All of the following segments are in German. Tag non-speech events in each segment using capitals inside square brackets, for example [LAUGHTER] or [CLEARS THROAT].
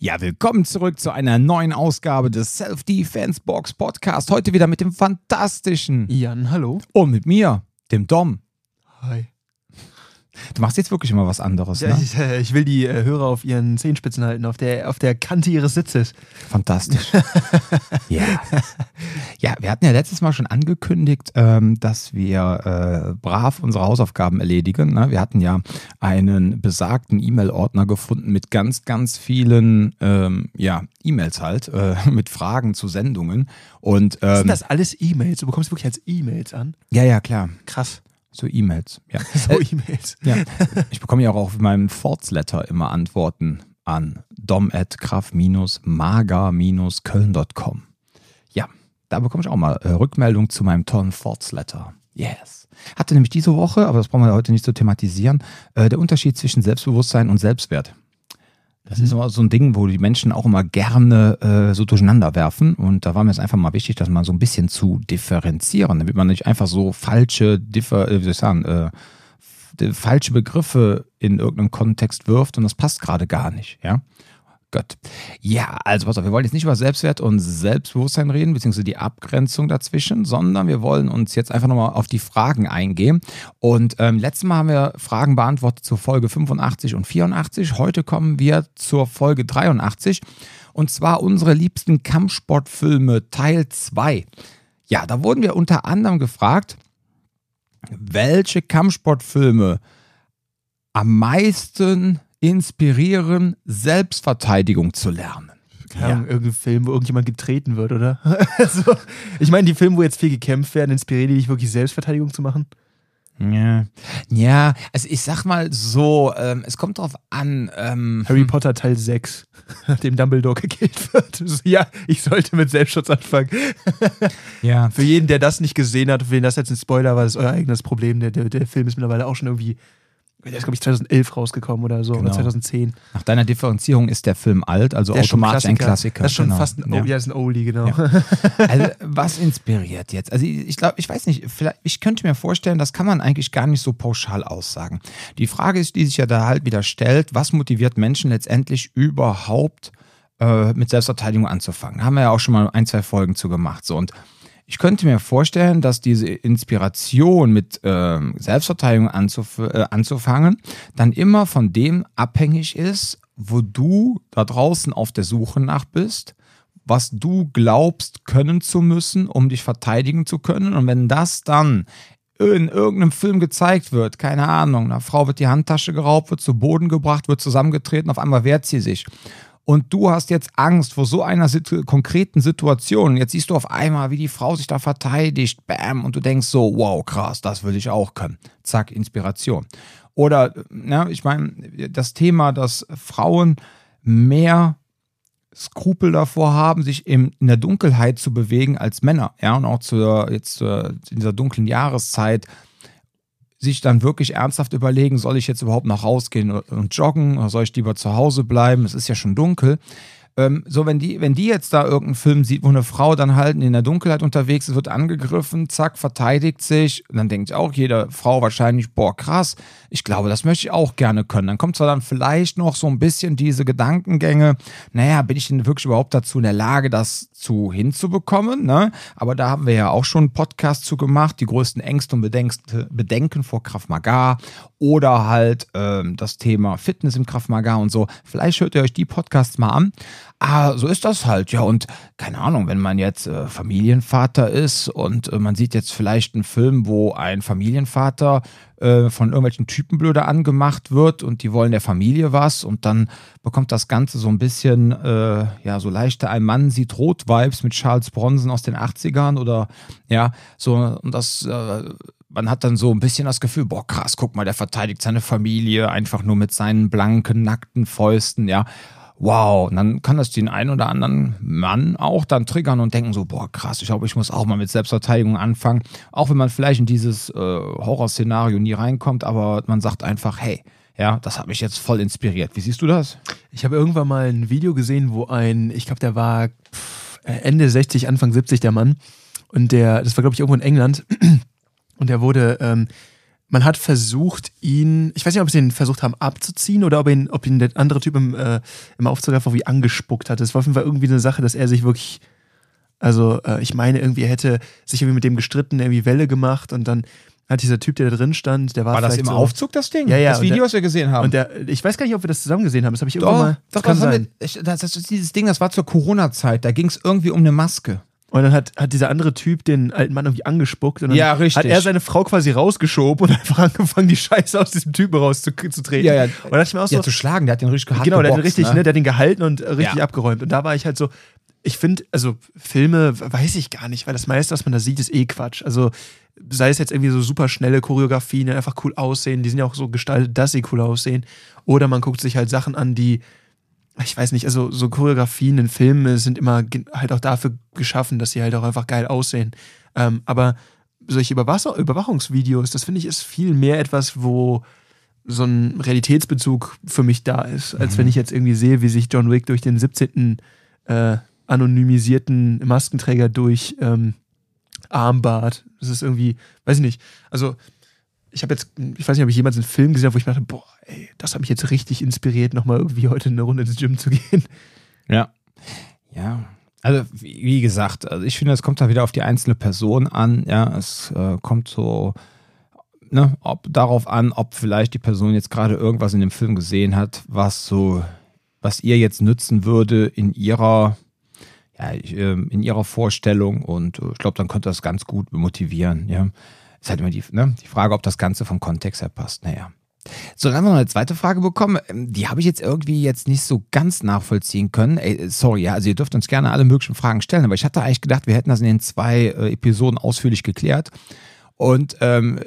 Ja, willkommen zurück zu einer neuen Ausgabe des Self-Defense Box Podcast. Heute wieder mit dem fantastischen Jan, hallo. und mit mir, dem Dom. Hi. Du machst jetzt wirklich immer was anderes, Ja, ne? ich, äh, ich will die äh, Hörer auf ihren Zehenspitzen halten, auf der, auf der Kante ihres Sitzes. Fantastisch. [LAUGHS] ja. Ja, wir hatten ja letztes Mal schon angekündigt, ähm, dass wir äh, brav unsere Hausaufgaben erledigen. Ne? Wir hatten ja einen besagten E-Mail-Ordner gefunden mit ganz, ganz vielen ähm, ja, E-Mails halt, äh, [LAUGHS] mit Fragen zu Sendungen. Und ähm, Sind das alles E-Mails? Du bekommst wirklich als E-Mails an? ja, ja, klar. Krass. So E-Mails. Ja. [LAUGHS] So Äh, E-Mails. ja. [LAUGHS] Ich bekomme ja auch auf meinem Forts-Letter immer Antworten an dom.graf-mager-köln.com. Ja, da bekomme ich auch mal äh, Rückmeldung zu meinem tollen Forts-Letter. Yes. Hatte nämlich diese Woche, aber das brauchen wir heute nicht so thematisieren, äh, der Unterschied zwischen Selbstbewusstsein und Selbstwert. Das ist immer so ein Ding, wo die Menschen auch immer gerne äh, so durcheinander werfen. Und da war mir es einfach mal wichtig, das mal so ein bisschen zu differenzieren, damit man nicht einfach so falsche, differ, äh, wie soll ich sagen, äh, falsche Begriffe in irgendeinem Kontext wirft und das passt gerade gar nicht, ja. Gott. Ja, also pass auf, wir wollen jetzt nicht über Selbstwert und Selbstbewusstsein reden, beziehungsweise die Abgrenzung dazwischen, sondern wir wollen uns jetzt einfach nochmal auf die Fragen eingehen. Und ähm, letztes Mal haben wir Fragen beantwortet zur Folge 85 und 84. Heute kommen wir zur Folge 83 und zwar unsere liebsten Kampfsportfilme Teil 2. Ja, da wurden wir unter anderem gefragt, welche Kampfsportfilme am meisten inspirieren, Selbstverteidigung zu lernen. Keine Ahnung, irgendein Film, wo irgendjemand getreten wird, oder? [LAUGHS] also, ich meine, die Filme, wo jetzt viel gekämpft werden, inspirieren die dich wirklich Selbstverteidigung zu machen? Ja, ja also ich sag mal so, ähm, es kommt drauf an. Ähm, Harry Potter Teil 6, [LAUGHS] nachdem Dumbledore gekillt wird. [LAUGHS] Ja, ich sollte mit Selbstschutz anfangen. ja. Für jeden, der das nicht gesehen hat, für den das jetzt ein Spoiler war, das ist euer eigenes Problem. Der, der, der Film ist mittlerweile auch schon irgendwie, der ist, glaube ich, 2011 rausgekommen oder so, Genau. oder 2010. Nach deiner Differenzierung ist der Film alt, also Der automatisch ein Klassiker. Das ist schon genau. fast ein, ja. ja, ist ein Oldie, genau. Also, was inspiriert jetzt? Also, ich glaube, ich weiß nicht, vielleicht, ich könnte mir vorstellen, das kann man eigentlich gar nicht so pauschal aussagen. Die Frage ist, die sich ja da halt wieder stellt, was motiviert Menschen letztendlich überhaupt äh, mit Selbstverteidigung anzufangen? Da haben wir ja auch schon mal ein, zwei Folgen zu gemacht. So, und ich könnte mir vorstellen, dass diese Inspiration mit ähm, Selbstverteidigung anzuf äh, anzufangen, dann immer von dem abhängig ist, wo du da draußen auf der Suche nach bist, was du glaubst können zu müssen, um dich verteidigen zu können. Und wenn das dann in irgendeinem Film gezeigt wird, keine Ahnung, einer Frau wird die Handtasche geraubt, wird zu Boden gebracht, wird zusammengetreten, auf einmal wehrt sie sich. Und du hast jetzt Angst vor so einer situ konkreten Situation. Jetzt siehst du auf einmal, wie die Frau sich da verteidigt. Bam. Und du denkst so, wow, krass, das will ich auch können. Zack, Inspiration. Oder, ne, ich meine, das Thema, dass Frauen mehr Skrupel davor haben, sich im, in der Dunkelheit zu bewegen als Männer. Ja, und auch zur, jetzt zur, in dieser dunklen Jahreszeit sich dann wirklich ernsthaft überlegen, soll ich jetzt überhaupt nach Haus gehen und joggen oder soll ich lieber zu Hause bleiben? Es ist ja schon dunkel. Ähm, so, wenn die, wenn die jetzt da irgendeinen Film sieht, wo eine Frau dann halt in der Dunkelheit unterwegs ist, wird angegriffen, zack, verteidigt sich, und dann denkt auch jede Frau wahrscheinlich, boah, krass, ich glaube, das möchte ich auch gerne können. Dann kommt zwar dann vielleicht noch so ein bisschen diese Gedankengänge, naja, bin ich denn wirklich überhaupt dazu in der Lage, das zu hinzubekommen, ne? Aber da haben wir ja auch schon einen Podcast zu gemacht, die größten Ängste und Bedenkste, Bedenken vor Krav Maga oder halt ähm, das Thema Fitness im Krav Maga und so. Vielleicht hört ihr euch die Podcasts mal an. Ah, so ist das halt, ja. Und keine Ahnung, wenn man jetzt äh, Familienvater ist und äh, man sieht jetzt vielleicht einen Film, wo ein Familienvater äh, von irgendwelchen Typen blöder angemacht wird und die wollen der Familie was und dann bekommt das Ganze so ein bisschen, äh, ja, so leichte Ein Mann sieht Rot-Vibes mit Charles Bronson aus den 80ern oder ja, so und das. Äh, man hat dann so ein bisschen das Gefühl, boah, krass, guck mal, der verteidigt seine Familie einfach nur mit seinen blanken, nackten Fäusten, ja. Wow, und dann kann das den einen oder anderen Mann auch dann triggern und denken so, boah, krass, ich glaube, ich muss auch mal mit Selbstverteidigung anfangen. Auch wenn man vielleicht in dieses äh, Horrorszenario nie reinkommt, aber man sagt einfach, hey, ja, das hat mich jetzt voll inspiriert. Wie siehst du das? Ich habe irgendwann mal ein Video gesehen, wo ein, ich glaube, der war Ende 60, Anfang 70, der Mann. Und der, das war, glaube ich, irgendwo in England. Und der wurde ähm, man hat versucht, ihn, ich weiß nicht, ob sie ihn versucht haben abzuziehen oder ob ihn, ob ihn der andere Typ im, äh, im Aufzug einfach wie angespuckt hat. Es war auf jeden Fall irgendwie eine Sache, dass er sich wirklich, also äh, ich meine, irgendwie er hätte sich irgendwie mit dem gestritten, irgendwie Welle gemacht und dann hat dieser Typ, der da drin stand, der war, War das im so, Aufzug, das Ding? Ja, ja, Das Video, der- was wir gesehen haben. Und der, ich weiß gar nicht, ob wir das zusammen gesehen haben. Das habe ich irgendwann mal. doch, kann das, haben sein. wir, das, das dieses Ding, das war zur Corona-Zeit. Da ging es irgendwie um eine Maske. Und dann hat, hat dieser andere Typ den alten Mann irgendwie angespuckt und dann Ja, hat er seine Frau quasi rausgeschoben und [LAUGHS] einfach angefangen, die Scheiße aus diesem Typen rauszutreten. Ja, ja. Und da dachte ich mir auch so, Ja, zu schlagen, der hat den richtig hart genau, der hat den richtig, ne? ne? der hat den gehalten und äh, richtig Ja. abgeräumt. Und da war ich halt so, ich finde, also Filme weiß ich gar nicht, weil das meiste, was man da sieht, ist eh Quatsch. Also sei es jetzt irgendwie so super schnelle Choreografien, die einfach cool aussehen, die sind ja auch so gestaltet, dass sie cool aussehen. Oder man guckt sich halt Sachen an, die, ich weiß nicht, also so Choreografien in Filmen sind immer halt auch dafür geschaffen, dass sie halt auch einfach geil aussehen. Ähm, aber solche Überwasser Überwachungsvideos, das finde ich ist viel mehr etwas, wo so ein Realitätsbezug für mich da ist, als wenn ich jetzt irgendwie sehe, wie sich John Wick durch den 17. Äh, anonymisierten Maskenträger durch ähm, Armbart. Das ist irgendwie, weiß ich nicht. Also, ich habe jetzt, ich weiß nicht, ob ich jemals einen Film gesehen habe, wo ich mir dachte, boah, ey, das hat mich jetzt richtig inspiriert, nochmal irgendwie heute eine Runde ins Gym zu gehen. Ja. Ja. Also, wie gesagt, also ich finde, es kommt da wieder auf die einzelne Person an. Ja, es äh, kommt so ne, ob, darauf an, ob vielleicht die Person jetzt gerade irgendwas in dem Film gesehen hat, was so, was ihr jetzt nützen würde in ihrer, ja, ähm, in ihrer Vorstellung. Und äh, ich glaube, dann könnte das ganz gut motivieren. Ja, ist halt immer die, ne, die Frage, ob das Ganze vom Kontext her passt. Naja. So, dann haben wir noch eine zweite Frage bekommen. Ähm, Die habe ich jetzt irgendwie jetzt nicht so ganz nachvollziehen können. Ey, sorry, ja, also ihr dürft uns gerne alle möglichen Fragen stellen, aber ich hatte eigentlich gedacht, wir hätten das in den zwei äh, Episoden ausführlich geklärt. Und ähm,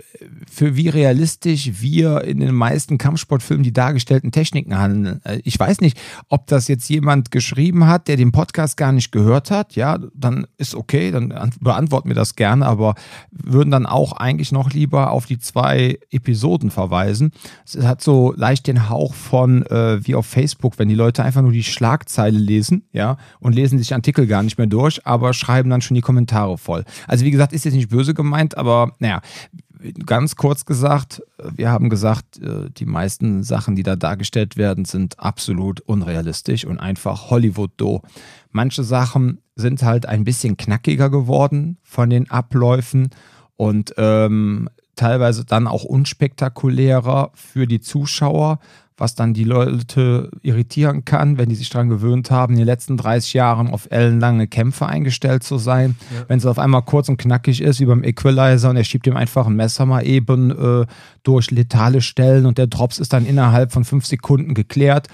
für wie realistisch wir in den meisten Kampfsportfilmen die dargestellten Techniken handeln. Äh, Ich weiß nicht, ob das jetzt jemand geschrieben hat, der den Podcast gar nicht gehört hat. Ja, dann ist okay, dann an- beantworten wir das gerne, aber würden dann auch eigentlich noch lieber auf die zwei Episoden verweisen. Es hat so leicht den Hauch von äh, wie auf Facebook, wenn die Leute einfach nur die Schlagzeile lesen, ja, und lesen sich Artikel gar nicht mehr durch, aber schreiben dann schon die Kommentare voll. Also wie gesagt, ist jetzt nicht böse gemeint, aber naja, ganz kurz gesagt, wir haben gesagt, äh, die meisten Sachen, die da dargestellt werden, sind absolut unrealistisch und einfach Hollywood-Do. Manche Sachen sind halt ein bisschen knackiger geworden von den Abläufen und ähm, teilweise dann auch unspektakulärer für die Zuschauer, was dann die Leute irritieren kann, wenn die sich daran gewöhnt haben, in den letzten 30 Jahren auf ellenlange Kämpfe eingestellt zu sein. Wenn es auf einmal kurz und knackig ist, wie beim Equalizer, und er schiebt ihm einfach ein Messer mal eben äh, durch letale Stellen und der Drops ist dann innerhalb von fünf Sekunden geklärt.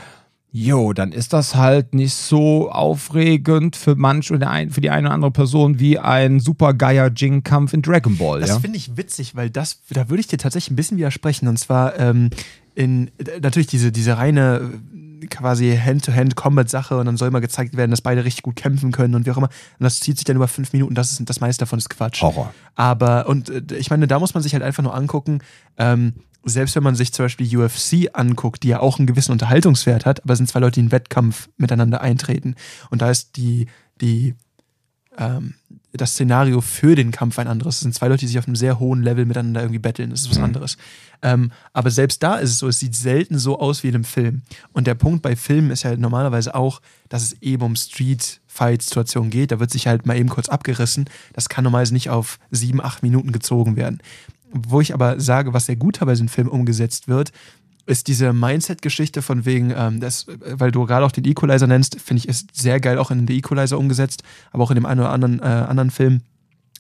Jo, dann ist das halt nicht so aufregend für manch oder ein, für die eine oder andere Person wie ein super geier Jing-Kampf in Dragon Ball. Das ja? finde ich witzig, weil das, da würde ich dir tatsächlich ein bisschen widersprechen. Und zwar ähm, in natürlich diese, diese reine äh, quasi Hand-to-Hand-Combat-Sache und dann soll mal gezeigt werden, dass beide richtig gut kämpfen können und wie auch immer. Und das zieht sich dann über fünf Minuten. Das ist das meiste davon ist Quatsch. Horror. Aber, und äh, ich meine, da muss man sich halt einfach nur angucken, ähm, selbst wenn man sich zum Beispiel UFC anguckt, die ja auch einen gewissen Unterhaltungswert hat, aber es sind zwei Leute, die in Wettkampf miteinander eintreten. Und da ist die, die, ähm, das Szenario für den Kampf ein anderes. Es sind zwei Leute, die sich auf einem sehr hohen Level miteinander irgendwie betteln. Das ist was anderes. Ähm, aber selbst da ist es so, es sieht selten so aus wie in einem Film. Und der Punkt bei Filmen ist ja normalerweise auch, dass es eben um Street-Fight-Situationen geht. Da wird sich halt mal eben kurz abgerissen. Das kann normalerweise nicht auf sieben, acht Minuten gezogen werden. Wo ich aber sage, was sehr gut teilweise in Film umgesetzt wird, ist diese Mindset-Geschichte von wegen, ähm, das, weil du gerade auch den Equalizer nennst, finde ich, ist sehr geil auch in The Equalizer umgesetzt, aber auch in dem einen oder anderen, äh, anderen Film.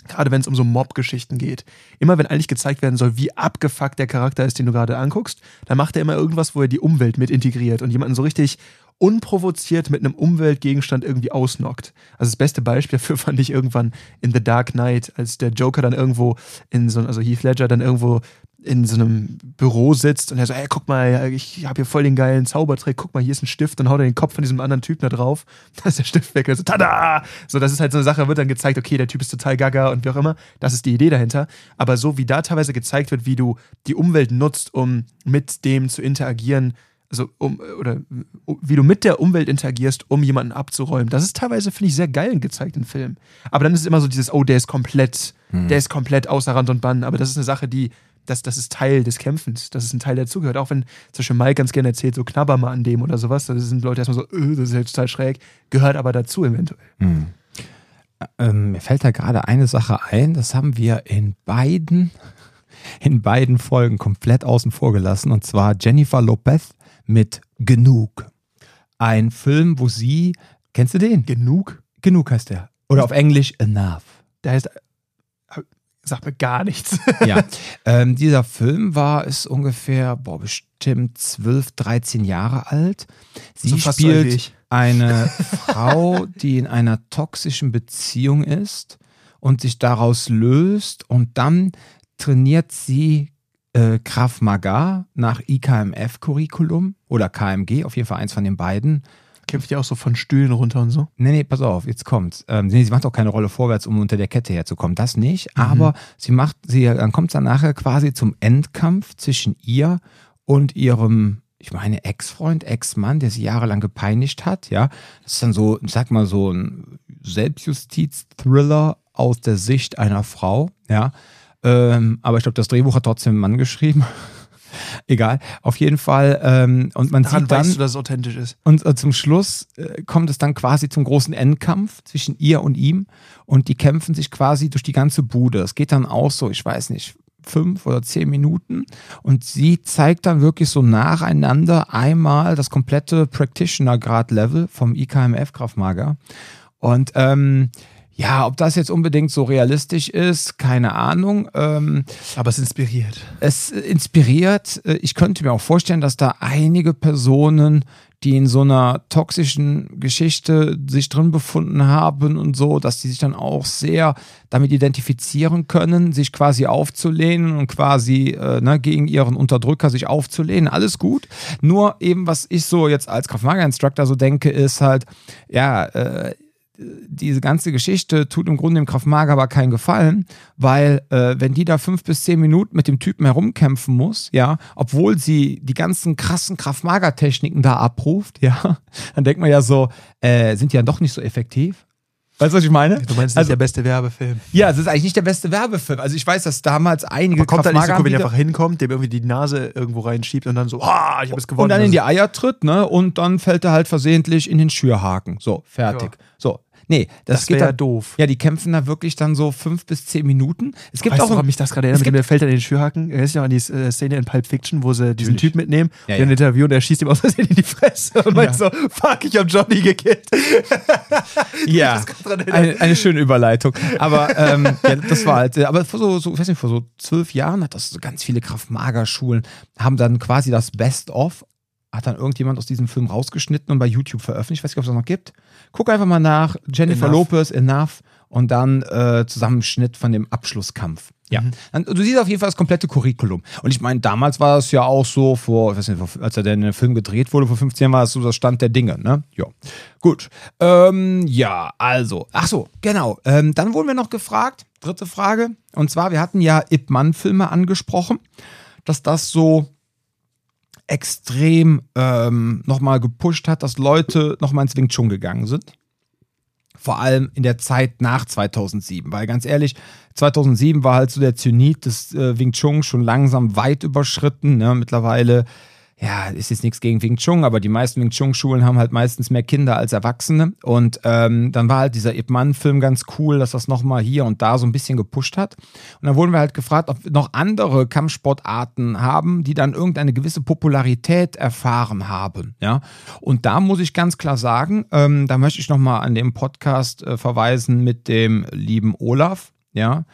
Gerade wenn es um so Mob-Geschichten geht. Immer wenn eigentlich gezeigt werden soll, wie abgefuckt der Charakter ist, den du gerade anguckst, dann macht er immer irgendwas, wo er die Umwelt mit integriert und jemanden so richtig unprovoziert mit einem Umweltgegenstand irgendwie ausnockt. Also das beste Beispiel [LAUGHS] dafür fand ich irgendwann in The Dark Knight, als der Joker dann irgendwo in so, also Heath Ledger dann irgendwo in so einem Büro sitzt und er so, ey, guck mal, ich habe hier voll den geilen Zaubertrick, guck mal, hier ist ein Stift und haut er den Kopf von diesem anderen Typen da drauf. [LAUGHS] Da ist der Stift weg. Also, tada! So, das ist halt so eine Sache, wird dann gezeigt, okay, der Typ ist total gaga und wie auch immer. Das ist die Idee dahinter. Aber so wie da teilweise gezeigt wird, wie du die Umwelt nutzt, um mit dem zu interagieren, also um, oder um, wie du mit der Umwelt interagierst, um jemanden abzuräumen. Das ist teilweise, finde ich, sehr geil gezeigt in Filmen. Aber dann ist es immer so dieses, oh, der ist komplett, der ist komplett außer Rand und Bann. Aber das ist eine Sache, die das, das ist Teil des Kämpfens, das ist ein Teil, der zugehört. Auch wenn zum Beispiel Mike ganz gerne erzählt, so knabber mal an dem oder sowas, da sind Leute erstmal so, öh, das ist ja total schräg, gehört aber dazu eventuell. Hm. Ähm, mir fällt da gerade eine Sache ein, das haben wir in beiden, [LAUGHS] in beiden Folgen komplett außen vor gelassen, und zwar Jennifer Lopez mit Genug. Ein Film, wo sie, kennst du den? Genug? Genug heißt der. Oder auf Englisch Enough. Der heißt, sagt mir gar nichts. ja, [LAUGHS] ähm, dieser Film war, ist ungefähr, boah, bestimmt 12, 13 Jahre alt. Sie So spielt eine [LAUGHS] Frau, die in einer toxischen Beziehung ist und sich daraus löst und dann trainiert sie äh, Krav Maga nach IKMF-Curriculum oder KMG, auf jeden Fall eins von den beiden. Kämpft ja auch so von Stühlen runter und so. Nee, nee, pass auf, jetzt kommt's. Ähm, nee, sie macht auch keine Rolle vorwärts, um unter der Kette herzukommen. Das nicht. Mhm. Aber sie macht, sie, dann kommt es dann nachher quasi zum Endkampf zwischen ihr und ihrem, ich meine, Ex-Freund, Ex-Mann, der sie jahrelang gepeinigt hat. Ja, das ist dann so, ich sag mal, so ein Selbstjustiz-Thriller aus der Sicht einer Frau. Ja, ähm, aber ich glaube, das Drehbuch hat trotzdem ein Mann geschrieben. Egal, auf jeden Fall. Ähm, und man Daran sieht dann. weißt du, dass es authentisch ist. Und äh, zum Schluss äh, kommt es dann quasi zum großen Endkampf zwischen ihr und ihm. Und die kämpfen sich quasi durch die ganze Bude. Es geht dann auch so, ich weiß nicht, fünf oder zehn Minuten. Und sie zeigt dann wirklich so nacheinander einmal das komplette Practitioner-Grad-Level vom IKMF Kraftmager. Und ähm, ja, ob das jetzt unbedingt so realistisch ist, keine Ahnung. Ähm, Aber es inspiriert. es inspiriert. Äh, Ich könnte mir auch vorstellen, dass da einige Personen, die in so einer toxischen Geschichte sich drin befunden haben und so, dass die sich dann auch sehr damit identifizieren können, sich quasi aufzulehnen und quasi äh, ne, gegen ihren Unterdrücker sich aufzulehnen. Alles gut. Nur eben, was ich so jetzt als Kraft-Maga-Instructor so denke, ist halt, ja, äh, diese ganze Geschichte tut im Grunde dem Kraftmager aber keinen Gefallen, weil äh, wenn die da fünf bis zehn Minuten mit dem Typen herumkämpfen muss, ja, obwohl sie die ganzen krassen Kraftmager-Techniken da abruft, ja, [LAUGHS] dann denkt man ja so, äh, sind die ja doch nicht so effektiv. Weißt du, was ich meine? Du meinst, das Also- ist der beste Werbefilm. Ja, es ist eigentlich nicht der beste Werbefilm. Also ich weiß, dass damals einige Aber kommt da nicht so, wenn der einfach hinkommt, dem irgendwie die Nase irgendwo reinschiebt und dann so, ah, ich habe es gewonnen. und dann in die Eier tritt, ne? Und dann fällt er halt versehentlich in den Schürhaken. So, fertig. Ja. So. Nee, das, das geht wäre ja doof. Ja, die kämpfen da wirklich dann so fünf bis zehn Minuten. Es gibt weißt auch du, mich das gerade erinnert? der fällt an den Schürhaken. Erinnerst du noch an die äh, Szene in Pulp Fiction, wo sie diesen Natürlich. Typ mitnehmen, Ja, ja. interviewen und er schießt ihm aus Versehen in die Fresse und meint so, Ja. fuck, ich hab Johnny gekillt. [LAUGHS] Ja, [LAUGHS] eine, eine schöne Überleitung. Aber ähm, ja, das war halt, äh, aber vor so, so, ich weiß nicht, vor so zwölf Jahren hat das so ganz viele Kraft-Mager-Schulen, haben dann quasi das Best-of, hat dann irgendjemand aus diesem Film rausgeschnitten und bei YouTube veröffentlicht. Ich weiß nicht, ob es das noch gibt. Guck einfach mal nach, Jennifer Enough. Lopez, Enough und dann äh, Zusammenschnitt von dem Abschlusskampf. Ja, dann, du siehst auf jeden Fall das komplette Curriculum. Und ich meine, damals war es ja auch so, vor, ich weiß nicht, als er denn der Film gedreht wurde, vor 15 Jahren war es so der Stand der Dinge, ne? Ja. Gut. Ähm, ja, also, ach so, genau. Ähm, dann wurden wir noch gefragt, dritte Frage. Und zwar, wir hatten ja Ip Man-Filme angesprochen, dass das so extrem ähm, nochmal gepusht hat, dass Leute nochmal ins Wing Chun gegangen sind. Vor allem in der Zeit nach 2007, weil ganz ehrlich, 2007 war halt so der Zenit des äh, Wing Chun schon langsam weit überschritten. Ne? Mittlerweile, ja, ist jetzt nichts gegen Wing Chun, aber die meisten Wing Chun Schulen haben halt meistens mehr Kinder als Erwachsene. Und ähm, dann war halt dieser Ip Man Film ganz cool, dass das nochmal hier und da so ein bisschen gepusht hat. Und dann wurden wir halt gefragt, ob wir noch andere Kampfsportarten haben, die dann irgendeine gewisse Popularität erfahren haben. Ja, und da muss ich ganz klar sagen, ähm, da möchte ich nochmal an den Podcast äh, verweisen mit dem lieben Olaf. Ja,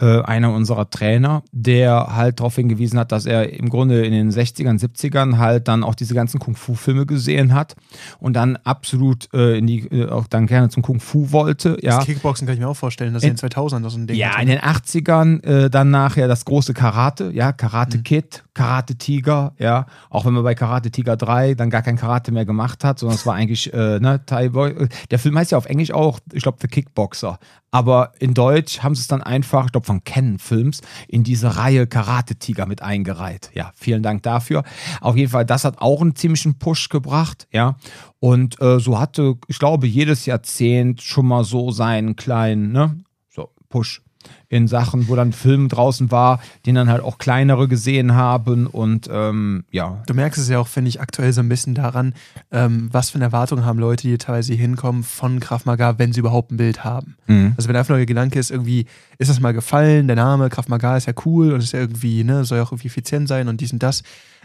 äh, einer unserer Trainer, der halt darauf hingewiesen hat, dass er im Grunde in den 60ern, 70ern halt dann auch diese ganzen Kung-Fu-Filme gesehen hat und dann absolut äh, in die, äh, auch dann gerne zum Kung-Fu wollte. Ja. Das Kickboxen kann ich mir auch vorstellen, dass In- in den 2000 das so ein Ding Ja, hatte. in den 80ern äh, dann nachher das große Karate, ja, Karate Kid, Karate Tiger, ja, auch wenn man bei Karate Tiger 3 dann gar kein Karate mehr gemacht hat, sondern es war eigentlich, ne, Thai Boy. Der Film heißt ja auf Englisch auch, ich glaube, The Kickboxer. Aber in Deutsch haben sie es dann einfach, ich glaube, von Canon Films in diese Reihe Karate Tiger mit eingereiht. Ja, vielen Dank dafür. Auf jeden Fall, das hat auch einen ziemlichen Push gebracht, ja. Und äh, so hatte, ich glaube, jedes Jahrzehnt schon mal so seinen kleinen, ne, so, Push. In Sachen, wo dann Film draußen war, den dann halt auch kleinere gesehen haben und ähm, ja. Du merkst es ja auch, finde ich, aktuell so ein bisschen daran, ähm, was für eine Erwartung haben Leute, die teilweise hier hinkommen von Krav Maga, wenn sie überhaupt ein Bild haben. Mhm. Also wenn einfach nur der Gedanke ist, irgendwie, ist das mal gefallen, der Name Krav Maga ist ja cool und ist ja irgendwie, ne, soll ja auch irgendwie effizient sein und dies und das.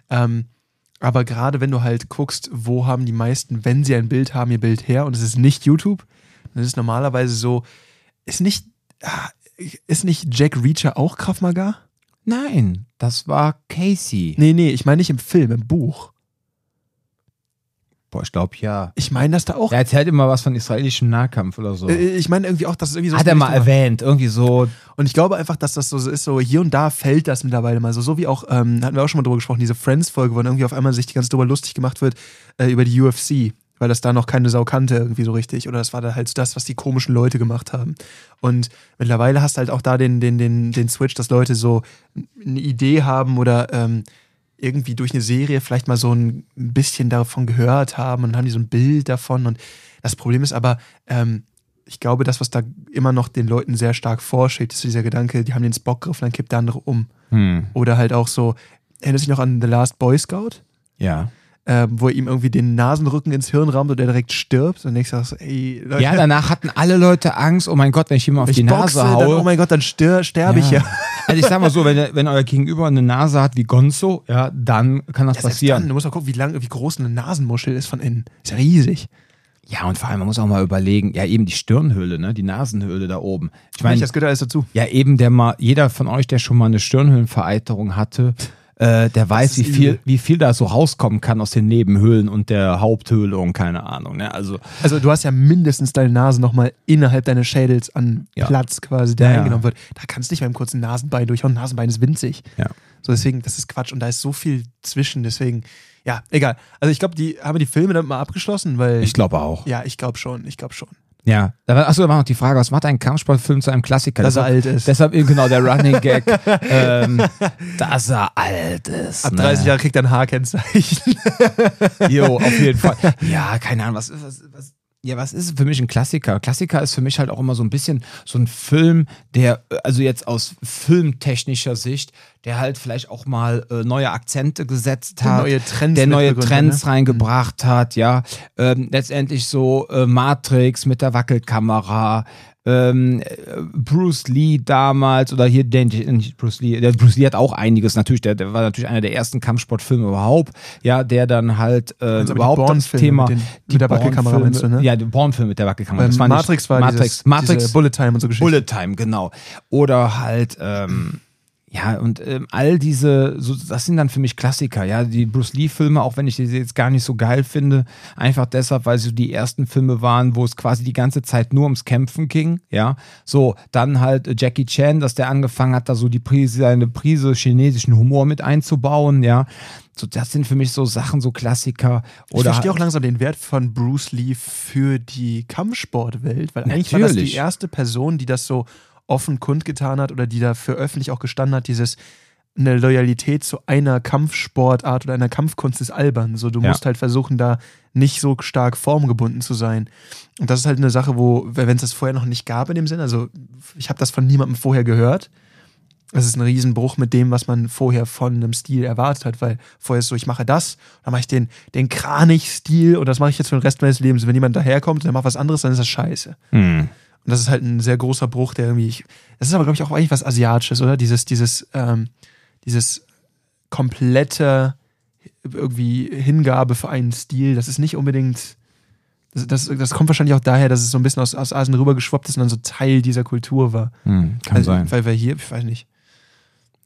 Ähm, aber gerade wenn du halt guckst, wo haben die meisten, wenn sie ein Bild haben, ihr Bild her und es ist nicht YouTube, dann ist es normalerweise so, ist nicht, ah, ist nicht Jack Reacher auch Krav Maga? Nein, das war Casey. Nee, nee, ich meine nicht im Film, im Buch. Boah, ich glaube ja. Ich meine, dass da auch. Er erzählt immer was von israelischem Nahkampf oder so. Äh, Ich meine irgendwie auch, dass es irgendwie so. Hat er mal erwähnt, irgendwie so. Und ich glaube einfach, dass das so ist, so hier und da fällt das mittlerweile mal so. So wie auch, ähm, hatten wir auch schon mal drüber gesprochen, diese Friends-Folge, wo dann irgendwie auf einmal sich die ganze Zeit drüber lustig gemacht wird, äh, über die UFC, weil das da noch keine Sau kannte irgendwie so richtig. Oder das war da halt das, was die komischen Leute gemacht haben. Und mittlerweile hast du halt auch da den, den, den, den Switch, dass Leute so eine Idee haben oder ähm, irgendwie durch eine Serie vielleicht mal so ein bisschen davon gehört haben und dann haben die so ein Bild davon. Und das Problem ist aber, ähm, ich glaube, das, was da immer noch den Leuten sehr stark vorsteht, ist dieser Gedanke, die haben den Spock gegriffen, dann kippt der andere um. Hm, Oder halt auch so, erinnerst du dich noch an The Last Boy Scout? ja. Ähm, wo er ihm irgendwie den Nasenrücken ins Hirn rammt und der direkt stirbt. Und ich sag so, ey, Leute, Ja, danach hatten alle Leute Angst, oh mein Gott, wenn ich ihm auf ich die boxe, Nase dann, haue. oh mein Gott, dann sterbe ich ja. Also ich sag mal so, wenn, wenn euer Gegenüber eine Nase hat wie Gonzo, ja, dann kann das Ja, passieren. Dann, du musst mal gucken, wie lang, wie groß eine Nasenmuschel ist von innen. Ist ja riesig. Ja, und vor allem, man muss auch mal überlegen, ja, eben die Stirnhöhle, ne, die Nasenhöhle da oben. Ich meine, das gehört alles dazu. ja, eben der mal, jeder von euch, der schon mal eine Stirnhöhlenvereiterung hatte, äh, der weiß, wie viel, wie viel da so rauskommen kann aus den Nebenhöhlen und der Haupthöhle und keine Ahnung, ne, also, Also du hast ja mindestens deine Nase nochmal innerhalb deines Schädels an Ja. Platz quasi, der Ja, eingenommen wird. Da kannst du nicht beim kurzen Nasenbein durchhauen. Nasenbein ist winzig. Ja. So deswegen, das ist Quatsch und da ist so viel zwischen. Deswegen, ja, egal. Also ich glaube, die haben die Filme dann mal abgeschlossen, weil ich glaube auch. ja, ich glaube schon, ich glaube schon. Ja. Da war- Achso, da war noch die Frage, was macht ein Kampfsportfilm zu einem Klassiker? Dass er alt ist. Deshalb eben genau der Running Gag, [LAUGHS] ähm, dass er alt ist. Ab ne? 30 Jahren kriegt er ein Haarkennzeichen. [LAUGHS] Jo, auf jeden Fall. [LAUGHS] Ja, keine Ahnung, was ist, was, was, ja, was ist für mich ein Klassiker? Klassiker ist für mich halt auch immer so ein bisschen so ein Film, der, also jetzt aus filmtechnischer Sicht, der halt vielleicht auch mal äh, neue Akzente gesetzt hat. neue Trends der neue Trends ne? reingebracht hat, ja. Ähm, letztendlich so äh, Matrix mit der Wackelkamera, ähm, äh, Bruce Lee damals oder hier den, nicht Bruce Lee, der Bruce Lee hat auch einiges natürlich, der, der war natürlich einer der ersten Kampfsportfilme überhaupt, ja, der dann halt äh, Also überhaupt das Thema mit den- mit der Wackelkamera meinst du, ne? Ja, die Bourne-Filme mit der Wackelkamera. Das war nicht- Matrix war Matrix, dieses, Matrix, diese Bullet Time und so Geschichten. Bullet Time, genau. Oder halt, ähm, ja, und ähm, all diese, so, das sind dann für mich Klassiker, ja. Die Bruce Lee-Filme, auch wenn ich die jetzt gar nicht so geil finde, einfach deshalb, weil sie die ersten Filme waren, wo es quasi die ganze Zeit nur ums Kämpfen ging, ja. So, dann halt äh, Jackie Chan, dass der angefangen hat, da so die Prise, seine Prise chinesischen Humor mit einzubauen, ja. So, das sind für mich so Sachen, so Klassiker. Ich Oder verstehe auch halt- langsam den Wert von Bruce Lee für die Kampfsportwelt, weil eigentlich war das die erste Person, die das so offen kundgetan hat oder die dafür öffentlich auch gestanden hat, dieses eine Loyalität zu einer Kampfsportart oder einer Kampfkunst ist albern. So, du Ja. musst halt versuchen, da nicht so stark formgebunden zu sein. Und das ist halt eine Sache, wo, wenn es das vorher noch nicht gab in dem Sinn, also ich habe das von niemandem vorher gehört. Das ist ein Riesenbruch mit dem, was man vorher von einem Stil erwartet hat, weil vorher ist so, ich mache das, dann mache ich den, den Kranich-Stil und das mache ich jetzt für den Rest meines Lebens. Wenn jemand daherkommt und der macht was anderes, dann ist das scheiße. Hm. Und das ist halt ein sehr großer Bruch, der irgendwie. Ich, das ist aber, glaube ich, auch eigentlich was Asiatisches, oder? Dieses, dieses, ähm, dieses komplette irgendwie Hingabe für einen Stil. Das ist nicht unbedingt. Das, das, das kommt wahrscheinlich auch daher, dass es so ein bisschen aus, aus Asien rübergeschwappt ist und dann so Teil dieser Kultur war. Hm, kann weil, sein. Weil wir hier, ich weiß nicht.